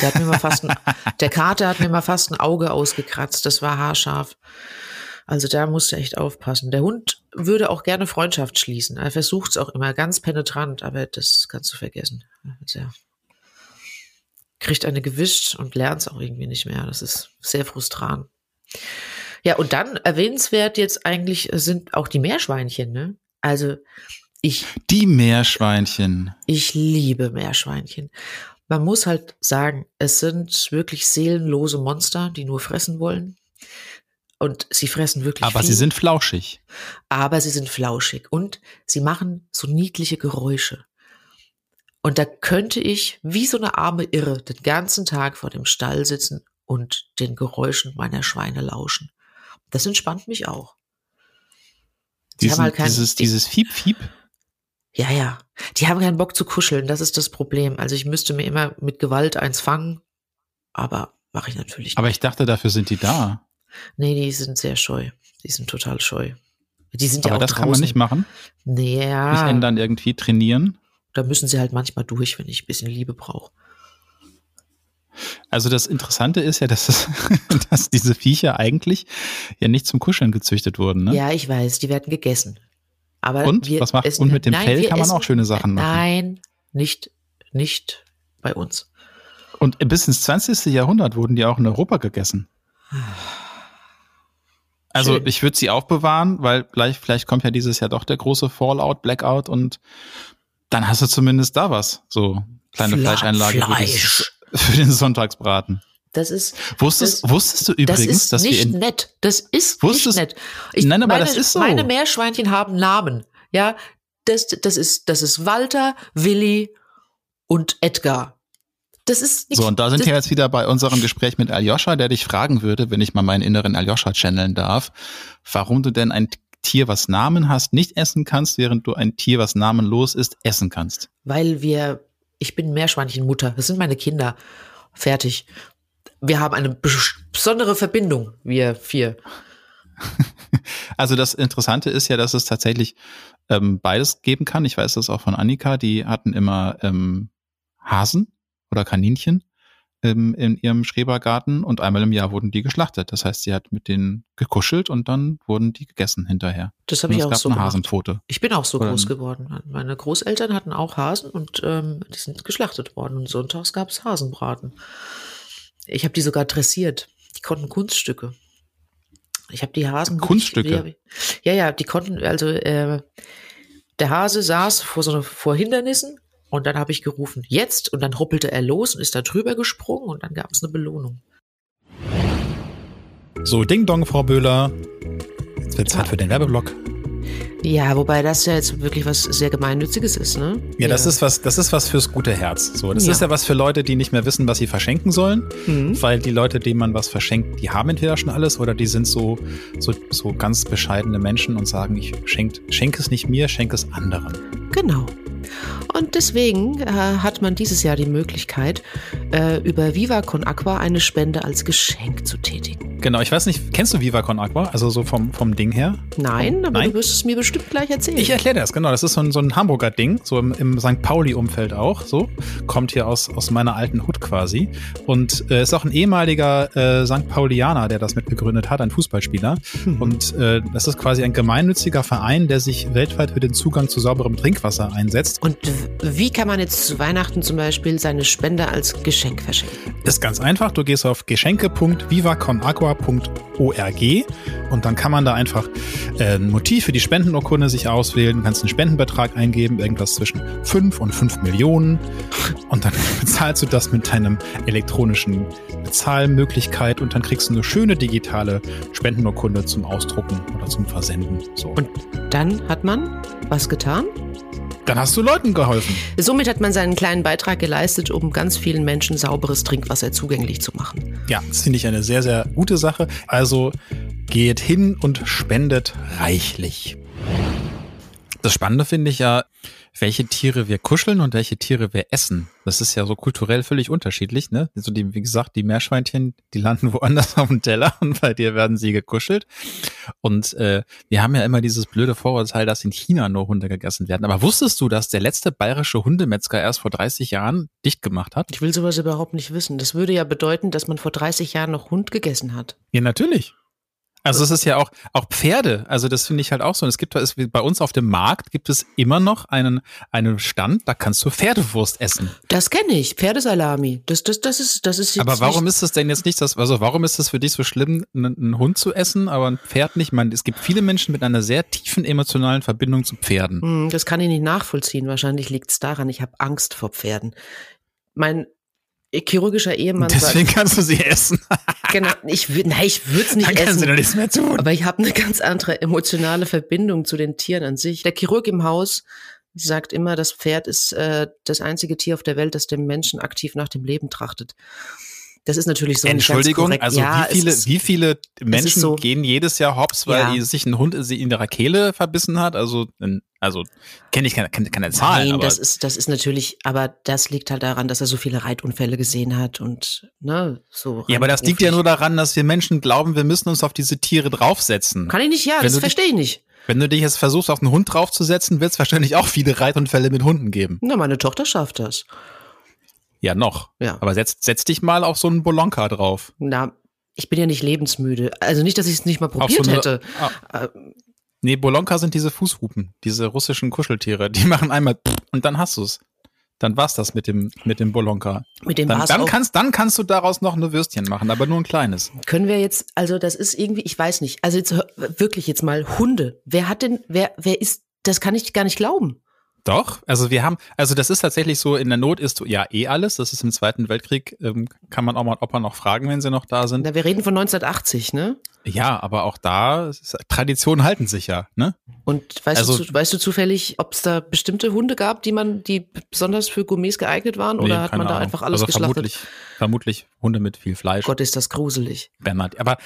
Der hat mir mal fast ein, der Kater hat mir mal fast ein Auge ausgekratzt. Das war haarscharf. Also da musst du echt aufpassen. Der Hund würde auch gerne Freundschaft schließen. Er versucht es auch immer ganz penetrant, aber das kannst du vergessen. Also er kriegt eine gewischt und lernt es auch irgendwie nicht mehr. Das ist sehr frustrant. Ja, und dann erwähnenswert jetzt eigentlich sind auch die Meerschweinchen, ne? Also ich. Die Meerschweinchen. Ich liebe Meerschweinchen. Man muss halt sagen, es sind wirklich seelenlose Monster, die nur fressen wollen. Und sie fressen wirklich. Aber viel. sie sind flauschig. Aber sie sind flauschig und sie machen so niedliche Geräusche. Und da könnte ich wie so eine arme Irre den ganzen Tag vor dem Stall sitzen und den Geräuschen meiner Schweine lauschen. Das entspannt mich auch. Die Diesen, halt kein, dieses, dieses Fiep, Fiep. Ja, ja. Die haben keinen Bock zu kuscheln, das ist das Problem. Also ich müsste mir immer mit Gewalt eins fangen, aber mache ich natürlich nicht. Aber ich dachte, dafür sind die da. Nee, die sind sehr scheu. Die sind total scheu. Die sind aber ja auch das draußen. kann man nicht machen? Nee, ja. Nicht ändern, irgendwie trainieren? Da müssen sie halt manchmal durch, wenn ich ein bisschen Liebe brauche. Also das Interessante ist ja, dass, es, dass diese Viecher eigentlich ja nicht zum Kuscheln gezüchtet wurden. Ne? Ja, ich weiß, die werden gegessen. Aber und wir was macht essen, und mit dem nein, Fell kann man essen, auch schöne Sachen machen. Nein, nicht nicht bei uns. Und bis ins 20. Jahrhundert wurden die auch in Europa gegessen. Also Schön. ich würde sie aufbewahren, weil vielleicht, vielleicht kommt ja dieses Jahr doch der große Fallout, Blackout und dann hast du zumindest da was. So kleine Fla Fleischeinlage Fleisch. Für, den Sonntagsbraten. Das ist. Wusstest, das, wusstest du übrigens, das ist dass nicht wir in, nett. Das ist wusstest, nicht nett. Ich, nein, aber meine, das ist so. Meine Meerschweinchen haben Namen. Ja, das, das ist, das ist Walter, Willi und Edgar. Das ist nicht, so, und da sind wir jetzt wieder bei unserem Gespräch mit Aljoscha, der dich fragen würde, wenn ich mal meinen inneren Aljoscha channeln darf, warum du denn ein Tier, was Namen hast, nicht essen kannst, während du ein Tier, was namenlos ist, essen kannst. Weil wir, ich bin Meerschweinchenmutter, das sind meine Kinder. Fertig wir haben eine besondere Verbindung, wir vier. Also das Interessante ist ja, dass es tatsächlich ähm, beides geben kann. Ich weiß das auch von Annika, die hatten immer ähm, Hasen oder Kaninchen ähm, in ihrem Schrebergarten und einmal im Jahr wurden die geschlachtet. Das heißt, sie hat mit denen gekuschelt und dann wurden die gegessen hinterher. Das habe ich auch gab so eine gemacht. Hasenpfote. Ich bin auch so oder groß geworden. Meine Großeltern hatten auch Hasen und ähm, die sind geschlachtet worden und sonntags gab es Hasenbraten. Ich habe die sogar dressiert. Die konnten Kunststücke. Ich habe die Hasen. Kunststücke? Wie, ja, ja, die konnten, also äh, der Hase saß vor so vor Hindernissen und dann habe ich gerufen, jetzt, und dann hoppelte er los und ist da drüber gesprungen und dann gab es eine Belohnung. So, Ding Dong, Frau Böhler. Jetzt wird Zeit für den Werbeblock. Ja, wobei das ja jetzt wirklich was sehr Gemeinnütziges ist, ne? Ja, das ist was, das ist was fürs gute Herz. So, das Ja. ist ja was für Leute, die nicht mehr wissen, was sie verschenken sollen, Mhm. weil die Leute, denen man was verschenkt, die haben entweder schon alles oder die sind so, so, so ganz bescheidene Menschen und sagen, ich schenk, schenk es nicht mir, schenk es anderen. Genau. Und deswegen äh, hat man dieses Jahr die Möglichkeit, äh, über Viva Con Aqua eine Spende als Geschenk zu tätigen. Genau, ich weiß nicht, kennst du Viva Con Aqua? Also so vom, vom Ding her? Nein, aber Nein? du wirst es mir bestimmt gleich erzählen. Ich erkläre das, genau. Das ist so ein, so ein Hamburger Ding, so im, im St. Pauli-Umfeld auch. So kommt hier aus, aus meiner alten Hut quasi. Und äh, ist auch ein ehemaliger äh, St. Paulianer, der das mitbegründet hat, ein Fußballspieler. Mhm. Und äh, das ist quasi ein gemeinnütziger Verein, der sich weltweit für den Zugang zu sauberem Trinkwasser einsetzt. Und wie kann man jetzt zu Weihnachten zum Beispiel seine Spende als Geschenk verschenken? Ist ganz einfach. Du gehst auf geschenke.vivaconagua.org und dann kann man da einfach äh, ein Motiv für die Spendenurkunde sich auswählen. Du kannst einen Spendenbetrag eingeben, irgendwas zwischen 5 und 5 Millionen. Und dann bezahlst du das mit deinem elektronischen Bezahlmöglichkeit und dann kriegst du eine schöne digitale Spendenurkunde zum Ausdrucken oder zum Versenden. So. Und dann hat man was getan? Dann hast du Leuten geholfen. Somit hat man seinen kleinen Beitrag geleistet, um ganz vielen Menschen sauberes Trinkwasser zugänglich zu machen. Ja, das finde ich eine sehr, sehr gute Sache. Also geht hin und spendet reichlich. Das Spannende finde ich ja, welche Tiere wir kuscheln und welche Tiere wir essen. Das ist ja so kulturell völlig unterschiedlich, ne? Also die, wie gesagt, die Meerschweinchen, die landen woanders auf dem Teller und bei dir werden sie gekuschelt. Und äh, wir haben ja immer dieses blöde Vorurteil, dass in China nur Hunde gegessen werden. Aber wusstest du, dass der letzte bayerische Hundemetzger erst vor 30 Jahren dicht gemacht hat? Ich will sowas überhaupt nicht wissen. Das würde ja bedeuten, dass man vor 30 Jahren noch Hund gegessen hat. Ja, natürlich. Also es ist ja auch, auch Pferde, also das finde ich halt auch so. Und es gibt es, bei uns auf dem Markt gibt es immer noch einen, einen Stand, da kannst du Pferdewurst essen. Das kenne ich, Pferdesalami. Das, das, das ist, das ist Aber warum ist es denn jetzt nicht das, also warum ist es für dich so schlimm, einen, einen Hund zu essen, aber ein Pferd nicht? Ich meine, es gibt viele Menschen mit einer sehr tiefen emotionalen Verbindung zu Pferden. Hm, das kann ich nicht nachvollziehen. Wahrscheinlich liegt es daran, ich habe Angst vor Pferden. Mein chirurgischer Ehemann Deswegen kannst du sie essen. sagt, genau, ich, nein, ich würde es nicht Dann essen. du doch nichts mehr tun. Aber ich habe eine ganz andere emotionale Verbindung zu den Tieren an sich. Der Chirurg im Haus sagt immer, das Pferd ist äh, das einzige Tier auf der Welt, das dem Menschen aktiv nach dem Leben trachtet. Das ist natürlich so Entschuldigung, also ja, wie viele, ist, wie viele Menschen so- gehen jedes Jahr hops, weil Ja. die- sich ein Hund sie in ihrer Kehle verbissen hat? Also, also kenne ich keine, keine, Zahlen, Nein, aber das ist, das ist natürlich, aber das liegt halt daran, dass er so viele Reitunfälle gesehen hat und ne, so. ja, aber das liegt ja nur daran, dass wir Menschen glauben, wir müssen uns auf diese Tiere draufsetzen. Kann ich nicht, ja, Wenn das verstehe ich nicht. Wenn du dich jetzt versuchst, auf einen Hund draufzusetzen, wird es wahrscheinlich auch viele Reitunfälle mit Hunden geben. Na, meine Tochter schafft das. Ja, noch. Ja. Aber setz, setz dich mal auf so einen Bolonka drauf. Na, ich bin ja nicht lebensmüde. Also nicht, dass ich es nicht mal probiert eine- hätte. Ah, Äh, nee, Bolonka sind diese Fußhupen, diese russischen Kuscheltiere. Die machen einmal und dann hast du's. Dann war's das mit dem, mit dem Bolonka. Mit dem Dann, dann, kannst, dann kannst du daraus noch eine Würstchen machen, aber nur ein kleines. Können wir jetzt, also das ist irgendwie, ich weiß nicht, also jetzt wirklich jetzt mal Hunde. Wer hat denn, wer, wer ist, das kann ich gar nicht glauben. Doch, also wir haben, also das ist tatsächlich so, in der Not ist ja eh alles. Das ist im Zweiten Weltkrieg, ähm, kann man auch mal Opa noch fragen, wenn sie noch da sind. Na, wir reden von 1980, ne? Ja, aber auch da, Traditionen halten sich ja, ne? Und weißt, Also- du, weißt du zufällig, ob es da bestimmte Hunde gab, die man, die besonders für Gourmets geeignet waren? Oder Nee, hat keine man da Ahnung. einfach alles also geschlachtet? Vermutlich, vermutlich Hunde mit viel Fleisch. Gott, ist das gruselig. Bernhard. Aber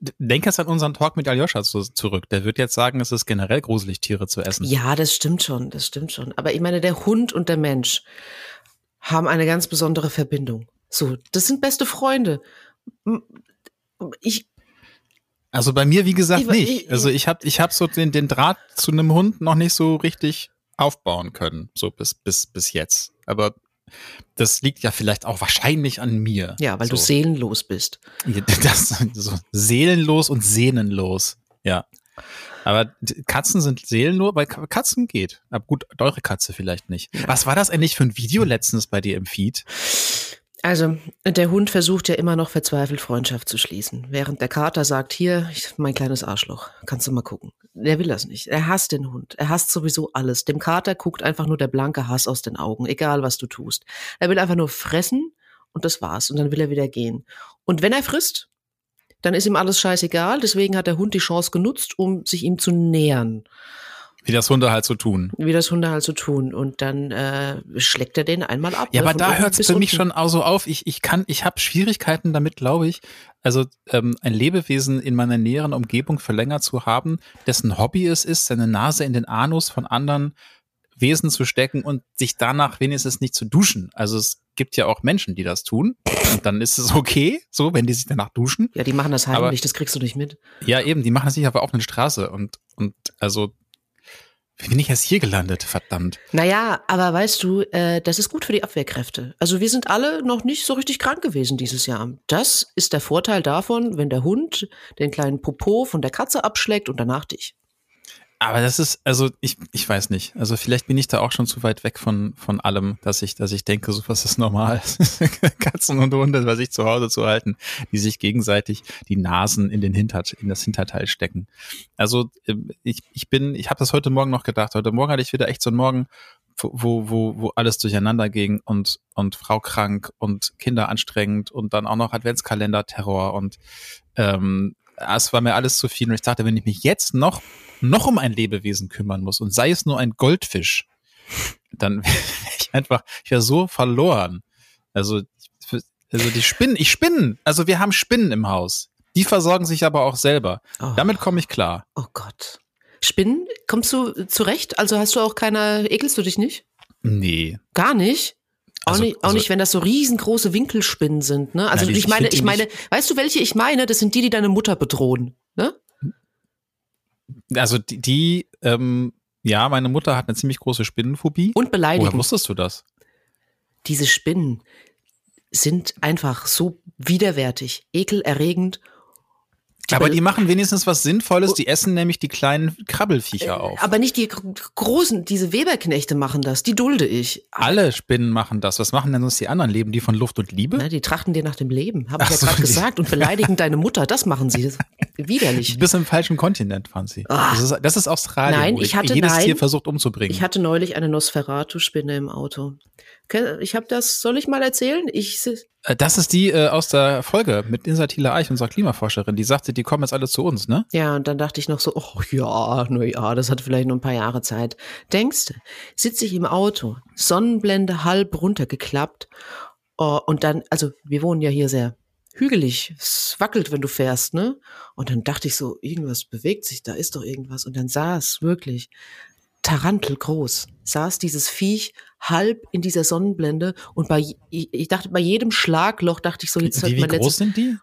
d- denk jetzt an unseren Talk mit Aljoscha zu, zurück. Der wird jetzt sagen, es ist generell gruselig, Tiere zu essen. Ja, das stimmt schon, das stimmt schon. Aber ich meine, der Hund und der Mensch haben eine ganz besondere Verbindung. So, das sind beste Freunde. Ich, Also bei mir, wie gesagt, Ich- nicht. ich- Also ich habe ich hab so den, den Draht zu einem Hund noch nicht so richtig aufbauen können, so bis, bis, bis jetzt. Aber das liegt ja vielleicht auch wahrscheinlich an mir. ja, weil so. du seelenlos bist. Das so seelenlos und sehnenlos. Ja. Aber Katzen sind seelenlos, weil Ka- Katzen geht. Aber gut, eure Katze vielleicht nicht. Was war das eigentlich für ein Video letztens bei dir im Feed? Also, der Hund versucht ja immer noch verzweifelt Freundschaft zu schließen. Während der Kater sagt, hier, ich, mein kleines Arschloch, kannst du mal gucken. Der will das nicht. Er hasst den Hund. Er hasst sowieso alles. Dem Kater guckt einfach nur der blanke Hass aus den Augen, egal was du tust. Er will einfach nur fressen und das war's. Und dann will er wieder gehen. Und wenn er frisst, dann ist ihm alles scheißegal. Deswegen hat der Hund die Chance genutzt, um sich ihm zu nähern. Wie das Hunde halt so tun. Wie das Hunde halt so tun. Und dann äh, schlägt er den einmal ab. Ja, ne, aber da hört es für mich unten. schon auch so auf. Ich, ich kann, ich habe Schwierigkeiten damit, glaube ich. Also ähm, ein Lebewesen in meiner näheren Umgebung für länger zu haben, dessen Hobby es ist, seine Nase in den Anus von anderen Wesen zu stecken und sich danach wenigstens nicht zu duschen. Also es gibt ja auch Menschen, die das tun. Und dann ist es okay, so, wenn die sich danach duschen. Ja, die machen das Aber- heimlich, das kriegst du nicht mit. Ja, eben, die machen es nicht auf der offenen Straße. Und, und also, wie bin ich jetzt hier gelandet? Verdammt. Naja, aber weißt du, äh, das ist gut für die Abwehrkräfte. Also wir sind alle noch nicht so richtig krank gewesen dieses Jahr. Das ist der Vorteil davon, wenn der Hund den kleinen Popo von der Katze abschlägt und danach dich. Aber das ist, also ich, ich weiß nicht. Also vielleicht bin ich da auch schon zu weit weg von, von allem, dass ich, dass ich denke, sowas ist normal. Katzen und Hunde bei sich zu Hause zu halten, die sich gegenseitig die Nasen in den Hinter, in das Hinterteil stecken. Also ähm, ich, ich bin, ich habe das heute Morgen noch gedacht. Heute Morgen hatte ich wieder echt so einen Morgen, wo, wo, wo, wo alles durcheinander ging und, und Frau krank und Kinder anstrengend und dann auch noch Adventskalender-Terror und ähm, es war mir alles zu viel und ich dachte, wenn ich mich jetzt noch, noch um ein Lebewesen kümmern muss und sei es nur ein Goldfisch, dann wäre ich einfach, ich wäre so verloren. Also, also die Spinnen, ich Spinnen, also wir haben Spinnen im Haus. Die versorgen sich aber auch selber. Oh, Damit komme ich klar. oh Gott. Spinnen, kommst du zurecht? Also hast du auch keine, ekelst du dich nicht? Nee. Gar nicht? Auch, Also- nicht, auch also- nicht, wenn das so riesengroße Winkelspinnen sind, ne? Also Nein, die- ich meine, ich ich meine, weißt du, welche ich meine? Das sind die, die deine Mutter bedrohen, ne? Also die, die ähm, ja, meine Mutter hat eine ziemlich große Spinnenphobie. Und Woher beleidigen. wusstest du das? Diese Spinnen sind einfach so widerwärtig, ekelerregend. Aber be- die machen wenigstens was Sinnvolles. Die essen nämlich die kleinen Krabbelfiecher auf. Aber nicht die gro- großen, diese Weberknechte machen das, die dulde ich. Alle Spinnen machen das. Was machen denn sonst die anderen? Leben die von Luft und Liebe? Na, die trachten dir nach dem Leben, habe ich Ach ja so, gerade die- gesagt. Und beleidigen deine Mutter, das machen sie. Ist Du widerlich. bist im falschen Kontinent, Franzi. Ah. Das, ist, das ist Australien, Nein, ich hatte- jedes nein. Tier versucht umzubringen. Ich hatte neulich eine Nosferatu-Spinne im Auto. Ich habe das, soll ich mal erzählen? Ich, Äh, das ist die äh, aus der Folge mit Insa Thiele Eich, unserer Klimaforscherin. Die sagte, die kommen jetzt alle zu uns, ne? Ja, und dann dachte ich noch so, oh ja, na ja, das hat vielleicht nur ein paar Jahre Zeit. Denkst du, sitze ich im Auto, Sonnenblende halb runtergeklappt oh, und dann, also wir wohnen ja hier sehr hügelig, es wackelt, wenn du fährst, ne? Und dann dachte ich so, irgendwas bewegt sich, da ist doch irgendwas. Und dann saß wirklich tarantelgroß, saß dieses Viech halb in dieser Sonnenblende und bei, ich, dachte, bei jedem Schlagloch dachte ich so, jetzt Wie, wie groß letztes, sind die?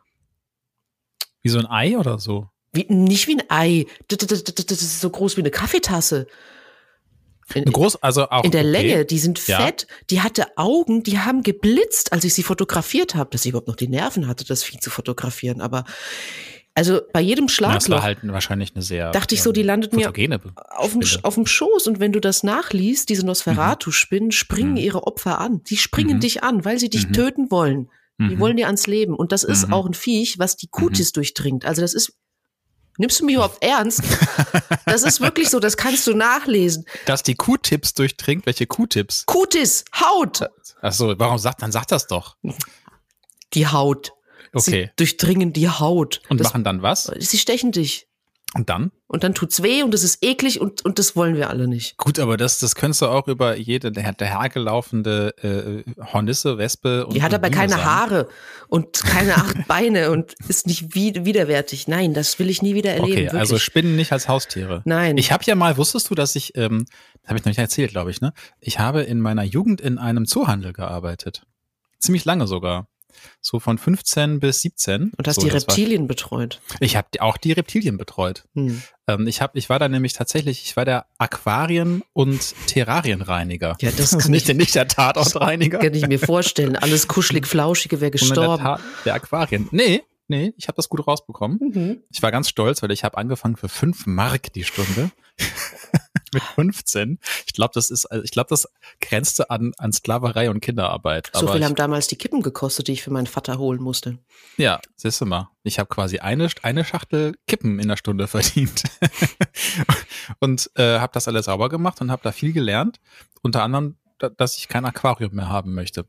Wie so ein Ei oder so? wie, nicht wie ein Ei, das ist so groß wie eine Kaffeetasse. In, groß, also auch in der okay. Länge, die sind Ja. fett, die hatte Augen, die haben geblitzt, als ich sie fotografiert habe, dass ich überhaupt noch die Nerven hatte, das Vieh zu fotografieren. Aber also bei jedem Das war Schlagloch halt wahrscheinlich eine sehr dachte ich so, die landet mir auf dem, Spinne. auf dem Schoß und wenn du das nachliest, diese Nosferatu-Spinnen springen Mhm. ihre Opfer an. Die springen Mhm. dich an, weil sie dich Mhm. töten wollen. Die Mhm. wollen dir ans Leben. Und das ist Mhm. auch ein Viech, was die Kutis durchdringt. Also das ist, nimmst du mich überhaupt ernst? das ist wirklich so, das kannst du nachlesen. Dass die Q-Tips durchdringt, welche Q-Tips? Kutis, Haut, Ach so, warum sagt, dann sagt das doch. die Haut. Okay. Sie durchdringen die Haut. Und das, machen dann was? sie stechen dich. Und dann? Und dann tut's weh und es ist eklig und, und das wollen wir alle nicht. Gut, aber das, das könntest du auch über jede der, der hergelaufene äh, Hornisse, Wespe und Die hat aber Biene keine sagen. Haare und keine acht Beine und ist nicht wi widerwärtig. Nein, das will ich nie wieder erleben. Okay, wirklich. also Spinnen nicht als Haustiere. Nein. Ich habe ja mal, wusstest du, dass ich, ähm, das habe ich noch nicht erzählt, glaube ich, ne? Ich habe in meiner Jugend in einem Zoohandel gearbeitet. Ziemlich lange sogar. So von 15 bis 17. und hast so, die das war- Reptilien betreut. Ich habe auch die Reptilien betreut. Hm. Ähm, ich, hab, ich war da nämlich tatsächlich, ich war der Aquarien- und Terrarienreiniger. Ja, das ist kann nicht, ich- nicht der Tatortreiniger. Kann ich mir vorstellen. Alles kuschelig, flauschige wäre der, gestorben. Ta der Aquarien. Nee, nee, ich habe das gut rausbekommen. Mhm. Ich war ganz stolz, weil ich habe angefangen für fünf Mark die Stunde. Mit 15. Ich glaube, das ist, also ich glaube, das grenzte an, an Sklaverei und Kinderarbeit. So Aber viel ich, haben damals die Kippen gekostet, die ich für meinen Vater holen musste. ja, siehst du mal. Ich habe quasi eine, eine Schachtel Kippen in der Stunde verdient. und äh, habe das alles sauber gemacht und habe da viel gelernt. Unter anderem, da, dass ich kein Aquarium mehr haben möchte.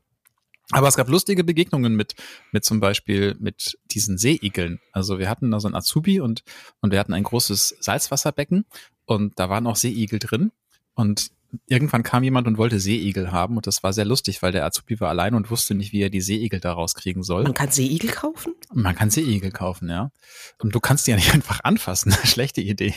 Aber es gab lustige Begegnungen mit, mit zum Beispiel mit diesen Seeigeln. Also wir hatten da so ein Azubi und, und wir hatten ein großes Salzwasserbecken und da waren auch Seeigel drin. Und irgendwann kam jemand und wollte Seeigel haben und das war sehr lustig, weil der Azubi war allein und wusste nicht, wie er die Seeigel da rauskriegen soll. Man kann Seeigel kaufen? Man kann Seeigel kaufen, ja. Und du kannst die ja nicht einfach anfassen. Schlechte Idee.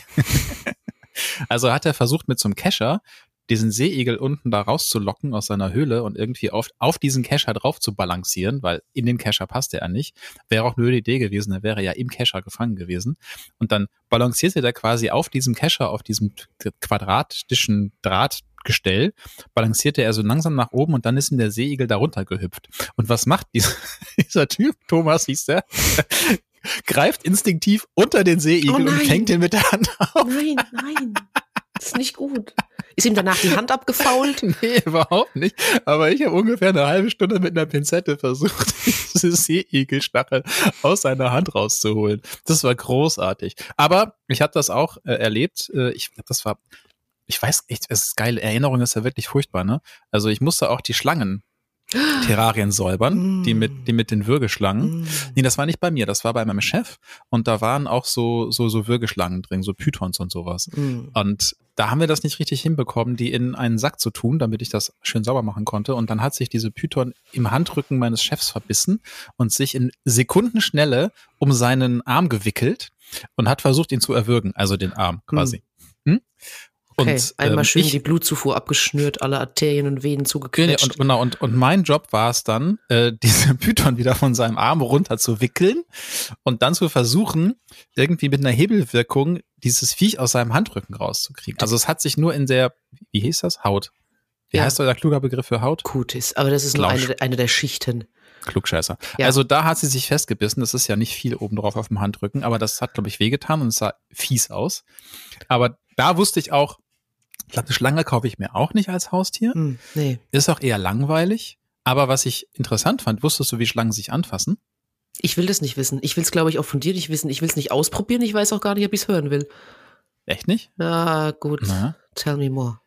also hat er versucht mit so einem Kescher diesen Seeigel unten da rauszulocken aus seiner Höhle und irgendwie auf, auf diesen Kescher drauf zu balancieren, weil in den Kescher passte er nicht. Wäre auch eine Idee gewesen, er wäre ja im Kescher gefangen gewesen. Und dann balancierte er quasi auf diesem Kescher, auf diesem quadratischen Drahtgestell, balancierte er so langsam nach oben und dann ist ihm der Seeigel darunter gehüpft. Und was macht dieser, dieser Typ? Thomas hieß der. greift instinktiv unter den Seeigel oh und fängt ihn mit der Hand auf. Nein, nein. Das ist nicht gut. Ist ihm danach die Hand abgefault? nee, überhaupt nicht. Aber ich habe ungefähr eine halbe Stunde mit einer Pinzette versucht, diese Seeigelstachel aus seiner Hand rauszuholen. Das war großartig. Aber ich habe das auch äh, erlebt. Äh, ich das war, ich weiß echt, es ist geil. Erinnerung ist ja wirklich furchtbar, ne? Also ich musste auch die Schlangen Terrarien säubern, mm. die mit, die mit den Würgeschlangen. Mm. Nee, das war nicht bei mir, das war bei meinem Chef. Und da waren auch so, so, so Würgeschlangen drin, so Pythons und sowas. Mm. Und da haben wir das nicht richtig hinbekommen, die in einen Sack zu tun, damit ich das schön sauber machen konnte. Und dann hat sich diese Python im Handrücken meines Chefs verbissen und sich in Sekundenschnelle um seinen Arm gewickelt und hat versucht, ihn zu erwürgen, also den Arm quasi. Mm. Und, okay, einmal ähm, schön ich, die Blutzufuhr abgeschnürt, alle Arterien und Venen zugequetscht. Und, genau, und, und mein Job war es dann, äh, diese Python wieder von seinem Arm runter zu wickeln und dann zu versuchen, irgendwie mit einer Hebelwirkung dieses Viech aus seinem Handrücken rauszukriegen. Also es hat sich nur in der, wie hieß das? Haut. Wie ja. heißt euer kluger Begriff für Haut? Kutis, aber das ist nur eine, eine der Schichten. Klugscheißer. Ja. Also da hat sie sich festgebissen. Das ist ja nicht viel oben drauf auf dem Handrücken, aber das hat, glaube ich, wehgetan und es sah fies aus. Aber da wusste ich auch, ich glaube, eine Schlange kaufe ich mir auch nicht als Haustier. Hm, nee. Ist auch eher langweilig. Aber was ich interessant fand, wusstest du, wie Schlangen sich anfassen? Ich will das nicht wissen. Ich will es, glaube ich, auch von dir nicht wissen. Ich will es nicht ausprobieren. Ich weiß auch gar nicht, ob ich es hören will. Echt nicht? Na gut. Na? Tell me more.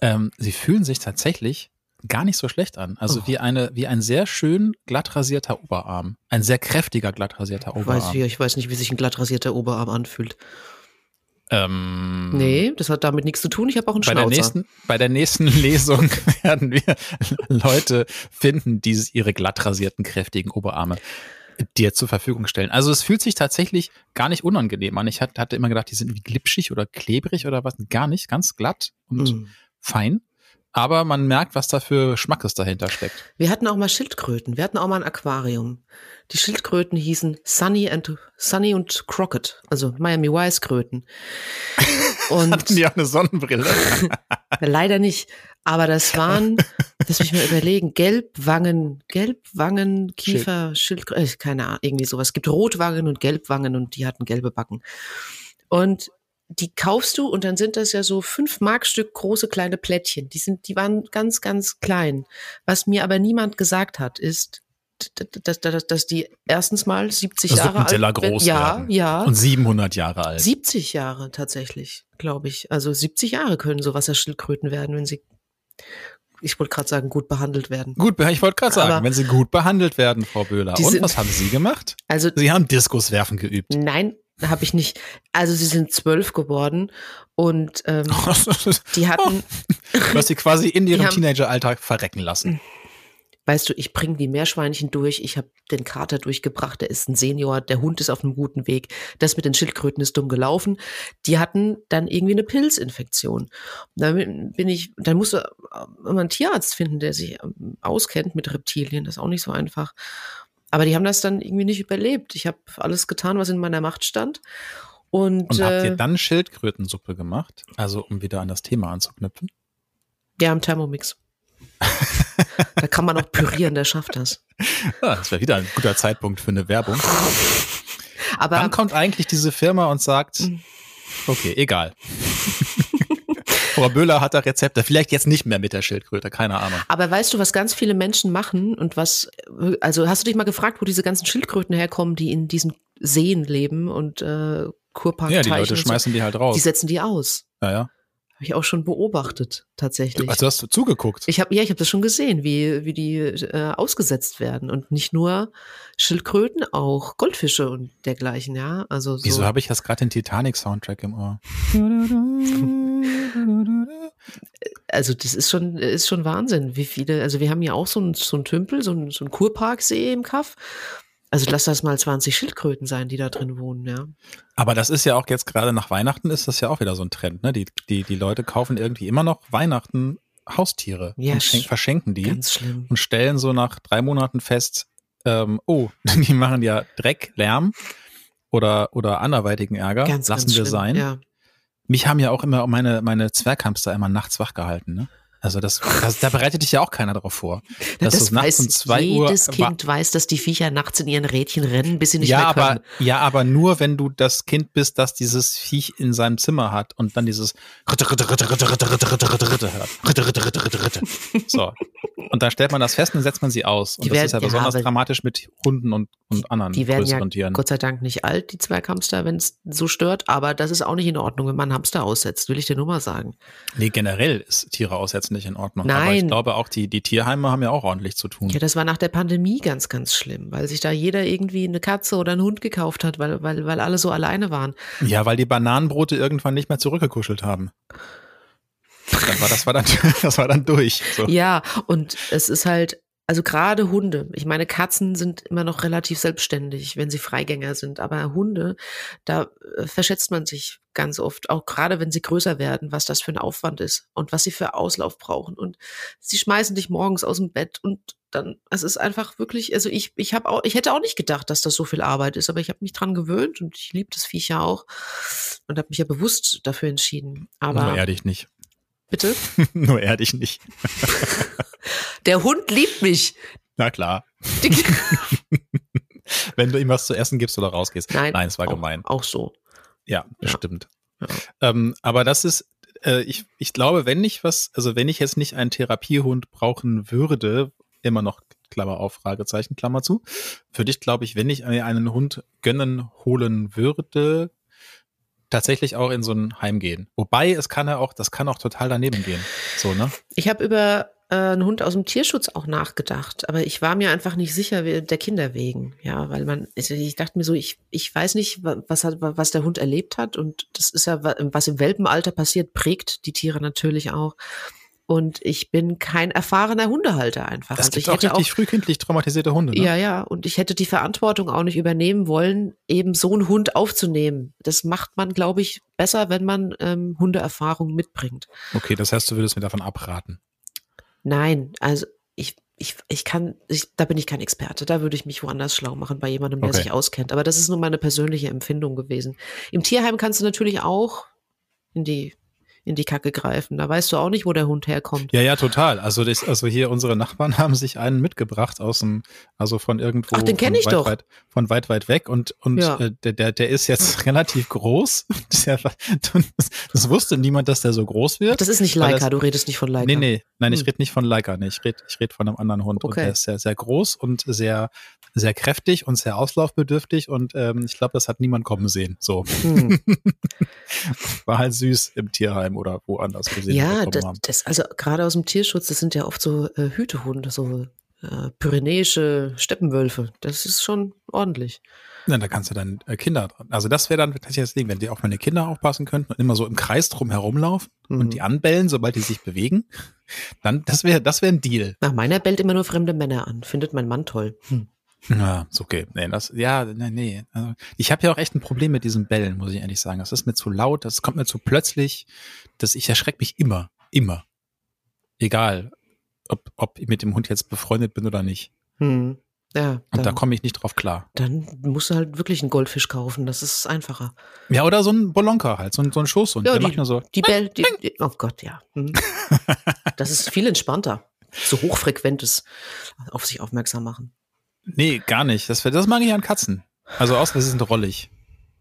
Ähm, sie fühlen sich tatsächlich gar nicht so schlecht an. Also oh. wie eine, wie ein sehr schön glatt rasierter Oberarm. Ein sehr kräftiger glatt rasierter Oberarm. Ich weiß, ich weiß nicht, wie sich ein glatt rasierter Oberarm anfühlt. Ähm, nee, das hat damit nichts zu tun. Ich habe auch einen bei Schnauzer. Der nächsten, bei der nächsten Lesung werden wir Leute finden, die ihre glatt rasierten, kräftigen Oberarme dir zur Verfügung stellen. Also es fühlt sich tatsächlich gar nicht unangenehm an. Ich hatte immer gedacht, die sind wie glitschig oder klebrig oder was. Gar nicht, ganz glatt und mm. fein aber man merkt, was da für Schmackes dahinter steckt. Wir hatten auch mal Schildkröten, wir hatten auch mal ein Aquarium. Die Schildkröten hießen Sunny and Sunny und Crockett, also Miami Wise Kröten. Und hatten die auch eine Sonnenbrille? leider nicht, aber das waren, lass mich mal überlegen, Gelbwangen, Gelbwangen, Kiefer, Schildkröten, äh, keine Ahnung, irgendwie sowas. Es gibt Rotwangen und Gelbwangen und die hatten gelbe Backen. Und die kaufst du und dann sind das ja so fünf Markstück große kleine Plättchen. Die sind, die waren ganz, ganz klein. Was mir aber niemand gesagt hat, ist, dass, dass, dass die erstens mal 70 das Jahre alt groß ja, werden. ja. Und 700 Jahre alt. 70 Jahre tatsächlich, glaube ich. Also 70 Jahre können so Wasserschildkröten werden, wenn sie ich wollte gerade sagen, gut behandelt werden. Gut, ich wollte gerade sagen, wenn sie gut behandelt werden, Frau Böhler. Und sind, was haben Sie gemacht? Also Sie haben Diskuswerfen geübt. Nein, habe ich nicht. Also sie sind zwölf geworden und ähm, die hatten. du hast sie quasi in ihrem Teenageralltag verrecken lassen. Weißt du, ich bringe die Meerschweinchen durch. Ich habe den Kater durchgebracht. Der ist ein Senior. Der Hund ist auf einem guten Weg. Das mit den Schildkröten ist dumm gelaufen. Die hatten dann irgendwie eine Pilzinfektion. Dann bin ich, dann musste man einen Tierarzt finden, der sich ähm, auskennt mit Reptilien. Das ist auch nicht so einfach. Aber die haben das dann irgendwie nicht überlebt. Ich habe alles getan, was in meiner Macht stand. Und, Und habt ihr äh, dann Schildkrötensuppe gemacht? Also um wieder an das Thema anzuknüpfen? Ja, im Thermomix. da kann man auch pürieren, der schafft das. Ja, das wäre wieder ein guter Zeitpunkt für eine Werbung. Aber dann kommt eigentlich diese Firma und sagt, mm. okay, egal. Frau Böhler hat da Rezepte, vielleicht jetzt nicht mehr mit der Schildkröte, keine Ahnung. Aber weißt du, was ganz viele Menschen machen und was, also hast du dich mal gefragt, wo diese ganzen Schildkröten herkommen, die in diesen Seen leben und äh, Kurpark Ja, die Leute schmeißen so. die halt raus. Die setzen die aus. Ja, ja. Habe ich auch schon beobachtet, tatsächlich. Also hast du zugeguckt? Ich habe ja, ich habe das schon gesehen, wie wie die äh, ausgesetzt werden und nicht nur Schildkröten, auch Goldfische und dergleichen, ja. Also so. Wieso habe ich jetzt gerade den Titanic Soundtrack im Ohr? also das ist schon ist schon Wahnsinn, wie viele. Also wir haben ja auch so ein so ein Tümpel, so ein so ein Kurparksee im Kaff. Also lass das mal 20 Schildkröten sein, die da drin wohnen, ja. Aber das ist ja auch jetzt gerade nach Weihnachten ist das ja auch wieder so ein Trend, ne? Die, die, die Leute kaufen irgendwie immer noch Weihnachten Haustiere Ja, und schenk, sch- verschenken die Ganz schlimm. und stellen so nach drei Monaten fest, ähm, oh, die machen ja Dreck, Lärm oder, oder anderweitigen Ärger. Ganz, Lassen ganz wir schlimm. sein. Ja. Mich haben ja auch immer meine, meine Zwerghamster immer nachts wach gehalten, ne? Also das, das da bereitet dich ja auch keiner drauf vor. Dass das nachts um zwei Uhr jedes wa- Kind weiß, dass die Viecher nachts in ihren Rädchen rennen, bis sie nicht ja, mehr aber, können. ja, aber nur wenn du das Kind bist, das dieses Viech in seinem Zimmer hat und dann dieses Ritte, Ritte, Ritte, Ritte, Ritte, Ritte, Ritte, Ritte, Ritte hört. Ritte, Ritte, Ritte, Ritte, Ritte. So. Und dann stellt man das fest und setzt man sie aus. Und Die das werden- ist ja ja, besonders aber- dramatisch mit Hunden und, und anderen Die werden ja Tieren. Gott sei Dank nicht alt, die Zwerghamster, wenn es so stört, aber das ist auch nicht in Ordnung, wenn man Hamster aussetzt, will ich dir nur mal sagen. Nee, generell ist Tiere aussetzen nicht in Ordnung. Aber Nein. ich glaube auch, die, die Tierheime haben ja auch ordentlich zu tun. Ja, das war nach der Pandemie ganz, ganz schlimm, weil sich da jeder irgendwie eine Katze oder einen Hund gekauft hat, weil, weil, weil alle so alleine waren. Ja, weil die Bananenbrote irgendwann nicht mehr zurückgekuschelt haben. Dann war, das war dann, das war dann durch. So. Ja, und es ist halt, also gerade Hunde. Ich meine, Katzen sind immer noch relativ selbstständig, wenn sie Freigänger sind. Aber Hunde, da äh, verschätzt man sich ganz oft, auch gerade wenn sie größer werden, was das für ein Aufwand ist und was sie für Auslauf brauchen. Und sie schmeißen dich morgens aus dem Bett und dann, es ist einfach wirklich, also ich, ich habe auch, ich hätte auch nicht gedacht, dass das so viel Arbeit ist, aber ich habe mich dran gewöhnt und ich liebe das Viech ja auch und habe mich ja bewusst dafür entschieden. Nur Aber er dich nicht. bitte, Nur dich nicht. der Hund liebt mich. Na klar. Wenn du ihm was zu essen gibst oder rausgehst. Nein, Nein, es war auch, gemein. Auch so. Ja, Ja. stimmt. Ja. Ähm, aber das ist, äh, ich, ich glaube, wenn ich was, also wenn ich jetzt nicht einen Therapiehund brauchen würde, immer noch Klammer auf, Fragezeichen, Klammer zu, würde ich, glaube ich, wenn ich mir einen Hund gönnen holen würde, tatsächlich auch in so ein Heim gehen. Wobei, es kann ja auch, das kann auch total daneben gehen. So, ne? Ich habe über äh, einen Hund aus dem Tierschutz auch nachgedacht, aber ich war mir einfach nicht sicher der Kinder wegen. Ja, weil man, also ich dachte mir so, ich, ich weiß nicht, wa- was, hat, wa- was der Hund erlebt hat und das ist ja, wa- was im Welpenalter passiert, prägt die Tiere natürlich auch. Und ich bin kein erfahrener Hundehalter einfach. Das also gibt ich auch hätte richtig frühkindlich traumatisierte Hunde. Ne? Ja, ja. Und ich hätte die Verantwortung auch nicht übernehmen wollen, eben so einen Hund aufzunehmen. Das macht man, glaube ich, besser, wenn man ähm, Hundeerfahrung mitbringt. Okay, das heißt, du würdest mir davon abraten. Nein, also ich, ich, ich kann, ich, da bin ich kein Experte. Da würde ich mich woanders schlau machen bei jemandem, der Okay. sich auskennt. Aber das ist nur meine persönliche Empfindung gewesen. Im Tierheim kannst du natürlich auch in die, in die Kacke greifen. Da weißt du auch nicht, wo der Hund herkommt. Ja, ja, total. Also, das, also hier unsere Nachbarn haben sich einen mitgebracht aus dem, also von irgendwo. Ach, den kenn von ich weit, doch. Weit, von weit, weit weg und, und Ja. äh, der, der, der ist jetzt relativ groß. Das, das wusste niemand, dass der so groß wird. Das ist nicht Leica, das- du redest nicht von Leica. Nee, nee, nein, ich Hm. rede nicht von Leica, nee, ich rede ich red von einem anderen Hund. Und Okay. der ist sehr, sehr groß und sehr, sehr kräftig und sehr auslaufbedürftig und ähm, ich glaube, das hat niemand kommen sehen. So. Hm. War halt süß im Tierheim oder woanders gesehen Ja, das, haben. das, also gerade aus dem Tierschutz, das sind ja oft so äh, Hütehunde, so äh, pyrenäische Steppenwölfe. Das ist schon ordentlich. Ja, da kannst du dann äh, Kinder dran. Also das wäre dann tatsächlich das Ding, wenn die auf meine Kinder aufpassen könnten und immer so im Kreis drum herumlaufen Mhm. und die anbellen, sobald die sich bewegen, dann das wäre das wäre ein Deal. Nach meiner bellt immer nur fremde Männer an. Findet mein Mann toll. Hm. Ja, ist okay. Nee, das, ja, nee, nee. Also, ich habe ja auch echt ein Problem mit diesen Bällen, muss ich ehrlich sagen. Das ist mir zu laut, das kommt mir zu plötzlich. Das, ich erschrecke mich immer, immer. Egal, ob, ob ich mit dem Hund jetzt befreundet bin oder nicht. Hm. Ja, Und da dann, komme ich nicht drauf klar. dann musst du halt wirklich einen Goldfisch kaufen. Das ist einfacher. Ja, oder so ein Bolonka halt, so ein, so ein Schoßhund. Ja, der die- macht nur so. Die Bell, die, die, oh Gott, ja. Hm. Das ist viel entspannter. So hochfrequentes auf sich aufmerksam machen. Nee, gar nicht. Das, das mag ich an Katzen. Also außer sie sind rollig.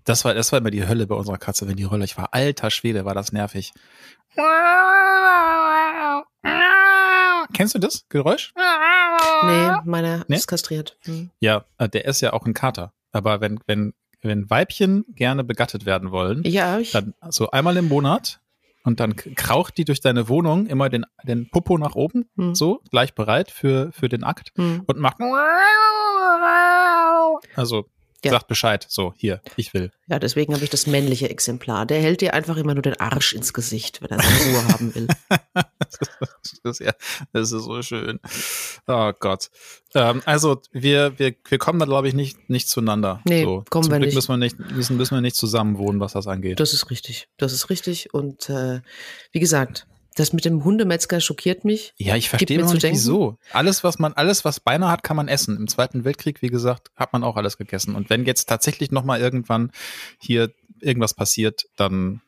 Das war, das war immer die Hölle bei unserer Katze, wenn die rollig war. Alter Schwede, war das nervig. Kennst du das Geräusch? Nee, meiner Nee? ist kastriert. Hm. Ja, äh, der ist ja auch ein Kater. Aber wenn, wenn, wenn Weibchen gerne begattet werden wollen, Ja, dann so einmal im Monat und dann kraucht die durch deine Wohnung immer den, den Popo nach oben, Hm. so, gleich bereit für, für den Akt Hm. und macht also Ja. sagt Bescheid, so, hier, ich will. Ja, deswegen habe ich das männliche Exemplar. Der hält dir einfach immer nur den Arsch ins Gesicht, wenn er seine Ruhe haben will. Das ist, ja, das ist so schön. Oh Gott. Ähm, also wir, wir, wir kommen da, glaube ich, nicht, nicht zueinander. Nee, so. kommen Zum wir Glück nicht. Müssen wir nicht, müssen, müssen wir nicht zusammen wohnen, was das angeht. Das ist richtig. Das ist richtig. Und äh, wie gesagt, das mit dem Hundemetzger schockiert mich. ja, ich verstehe noch nicht, denken. wieso. Alles, was man, alles, was Beine hat, kann man essen. Im Zweiten Weltkrieg, wie gesagt, hat man auch alles gegessen. Und wenn jetzt tatsächlich noch mal irgendwann hier irgendwas passiert, dann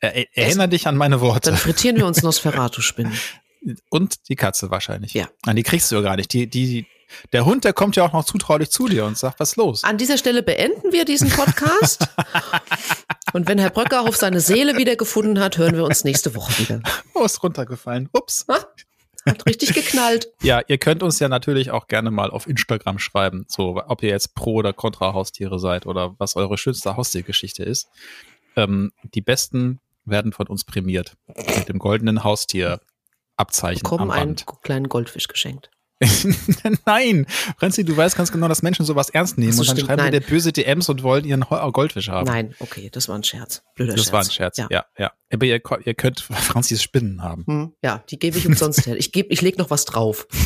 er, erinnere dich an meine Worte. Dann frittieren wir uns Nosferatu-Spinnen. Und die Katze wahrscheinlich. Ja. An die kriegst du ja gar nicht. Die, die, der Hund, der kommt ja auch noch zutraulich zu dir und sagt, was ist los? An dieser Stelle beenden wir diesen Podcast. Und wenn Herr Bröckerhoff seine Seele wiedergefunden hat, hören wir uns nächste Woche wieder. Oh, ist runtergefallen. Ups. Hat richtig geknallt. Ja, ihr könnt uns ja natürlich auch gerne mal auf Instagram schreiben, so ob ihr jetzt pro oder contra Haustiere seid oder was eure schönste Haustiergeschichte ist. Ähm, die besten werden von uns prämiert mit dem goldenen Haustier Abzeichen Bekommen am einen kleinen Goldfisch geschenkt. Nein, Franzi, du weißt ganz genau, dass Menschen sowas ernst nehmen und dann stimmt, schreiben nein. dir böse DMs und wollen ihren Ho- Goldfisch haben. Nein, okay, das war ein Scherz. Blöder das Scherz. war ein Scherz. Ja. Ja, ja. Aber ihr, ihr könnt Franzis Spinnen haben. Hm, ja, die gebe ich umsonst her. Ich, geb, ich leg noch was drauf.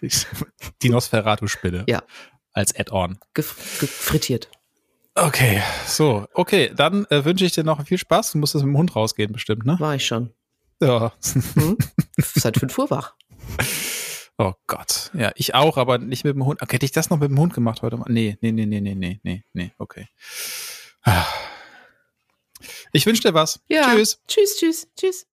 Die, die Nosferatu-Spinne. Ja. Als Add-on. Gef gefrittiert. Okay, so, okay, dann äh, wünsche ich dir noch viel Spaß. Du musst jetzt mit dem Hund rausgehen, bestimmt, ne? War ich schon. Ja. Hm? Seit 5 Uhr wach. Oh Gott. Ja, ich auch, aber nicht mit dem Hund. Okay, hätte ich das noch mit dem Hund gemacht heute? Nee, nee, nee, nee, nee, nee, nee, nee, okay. Ich wünsche dir was. Ja. Tschüss. Tschüss, tschüss, tschüss.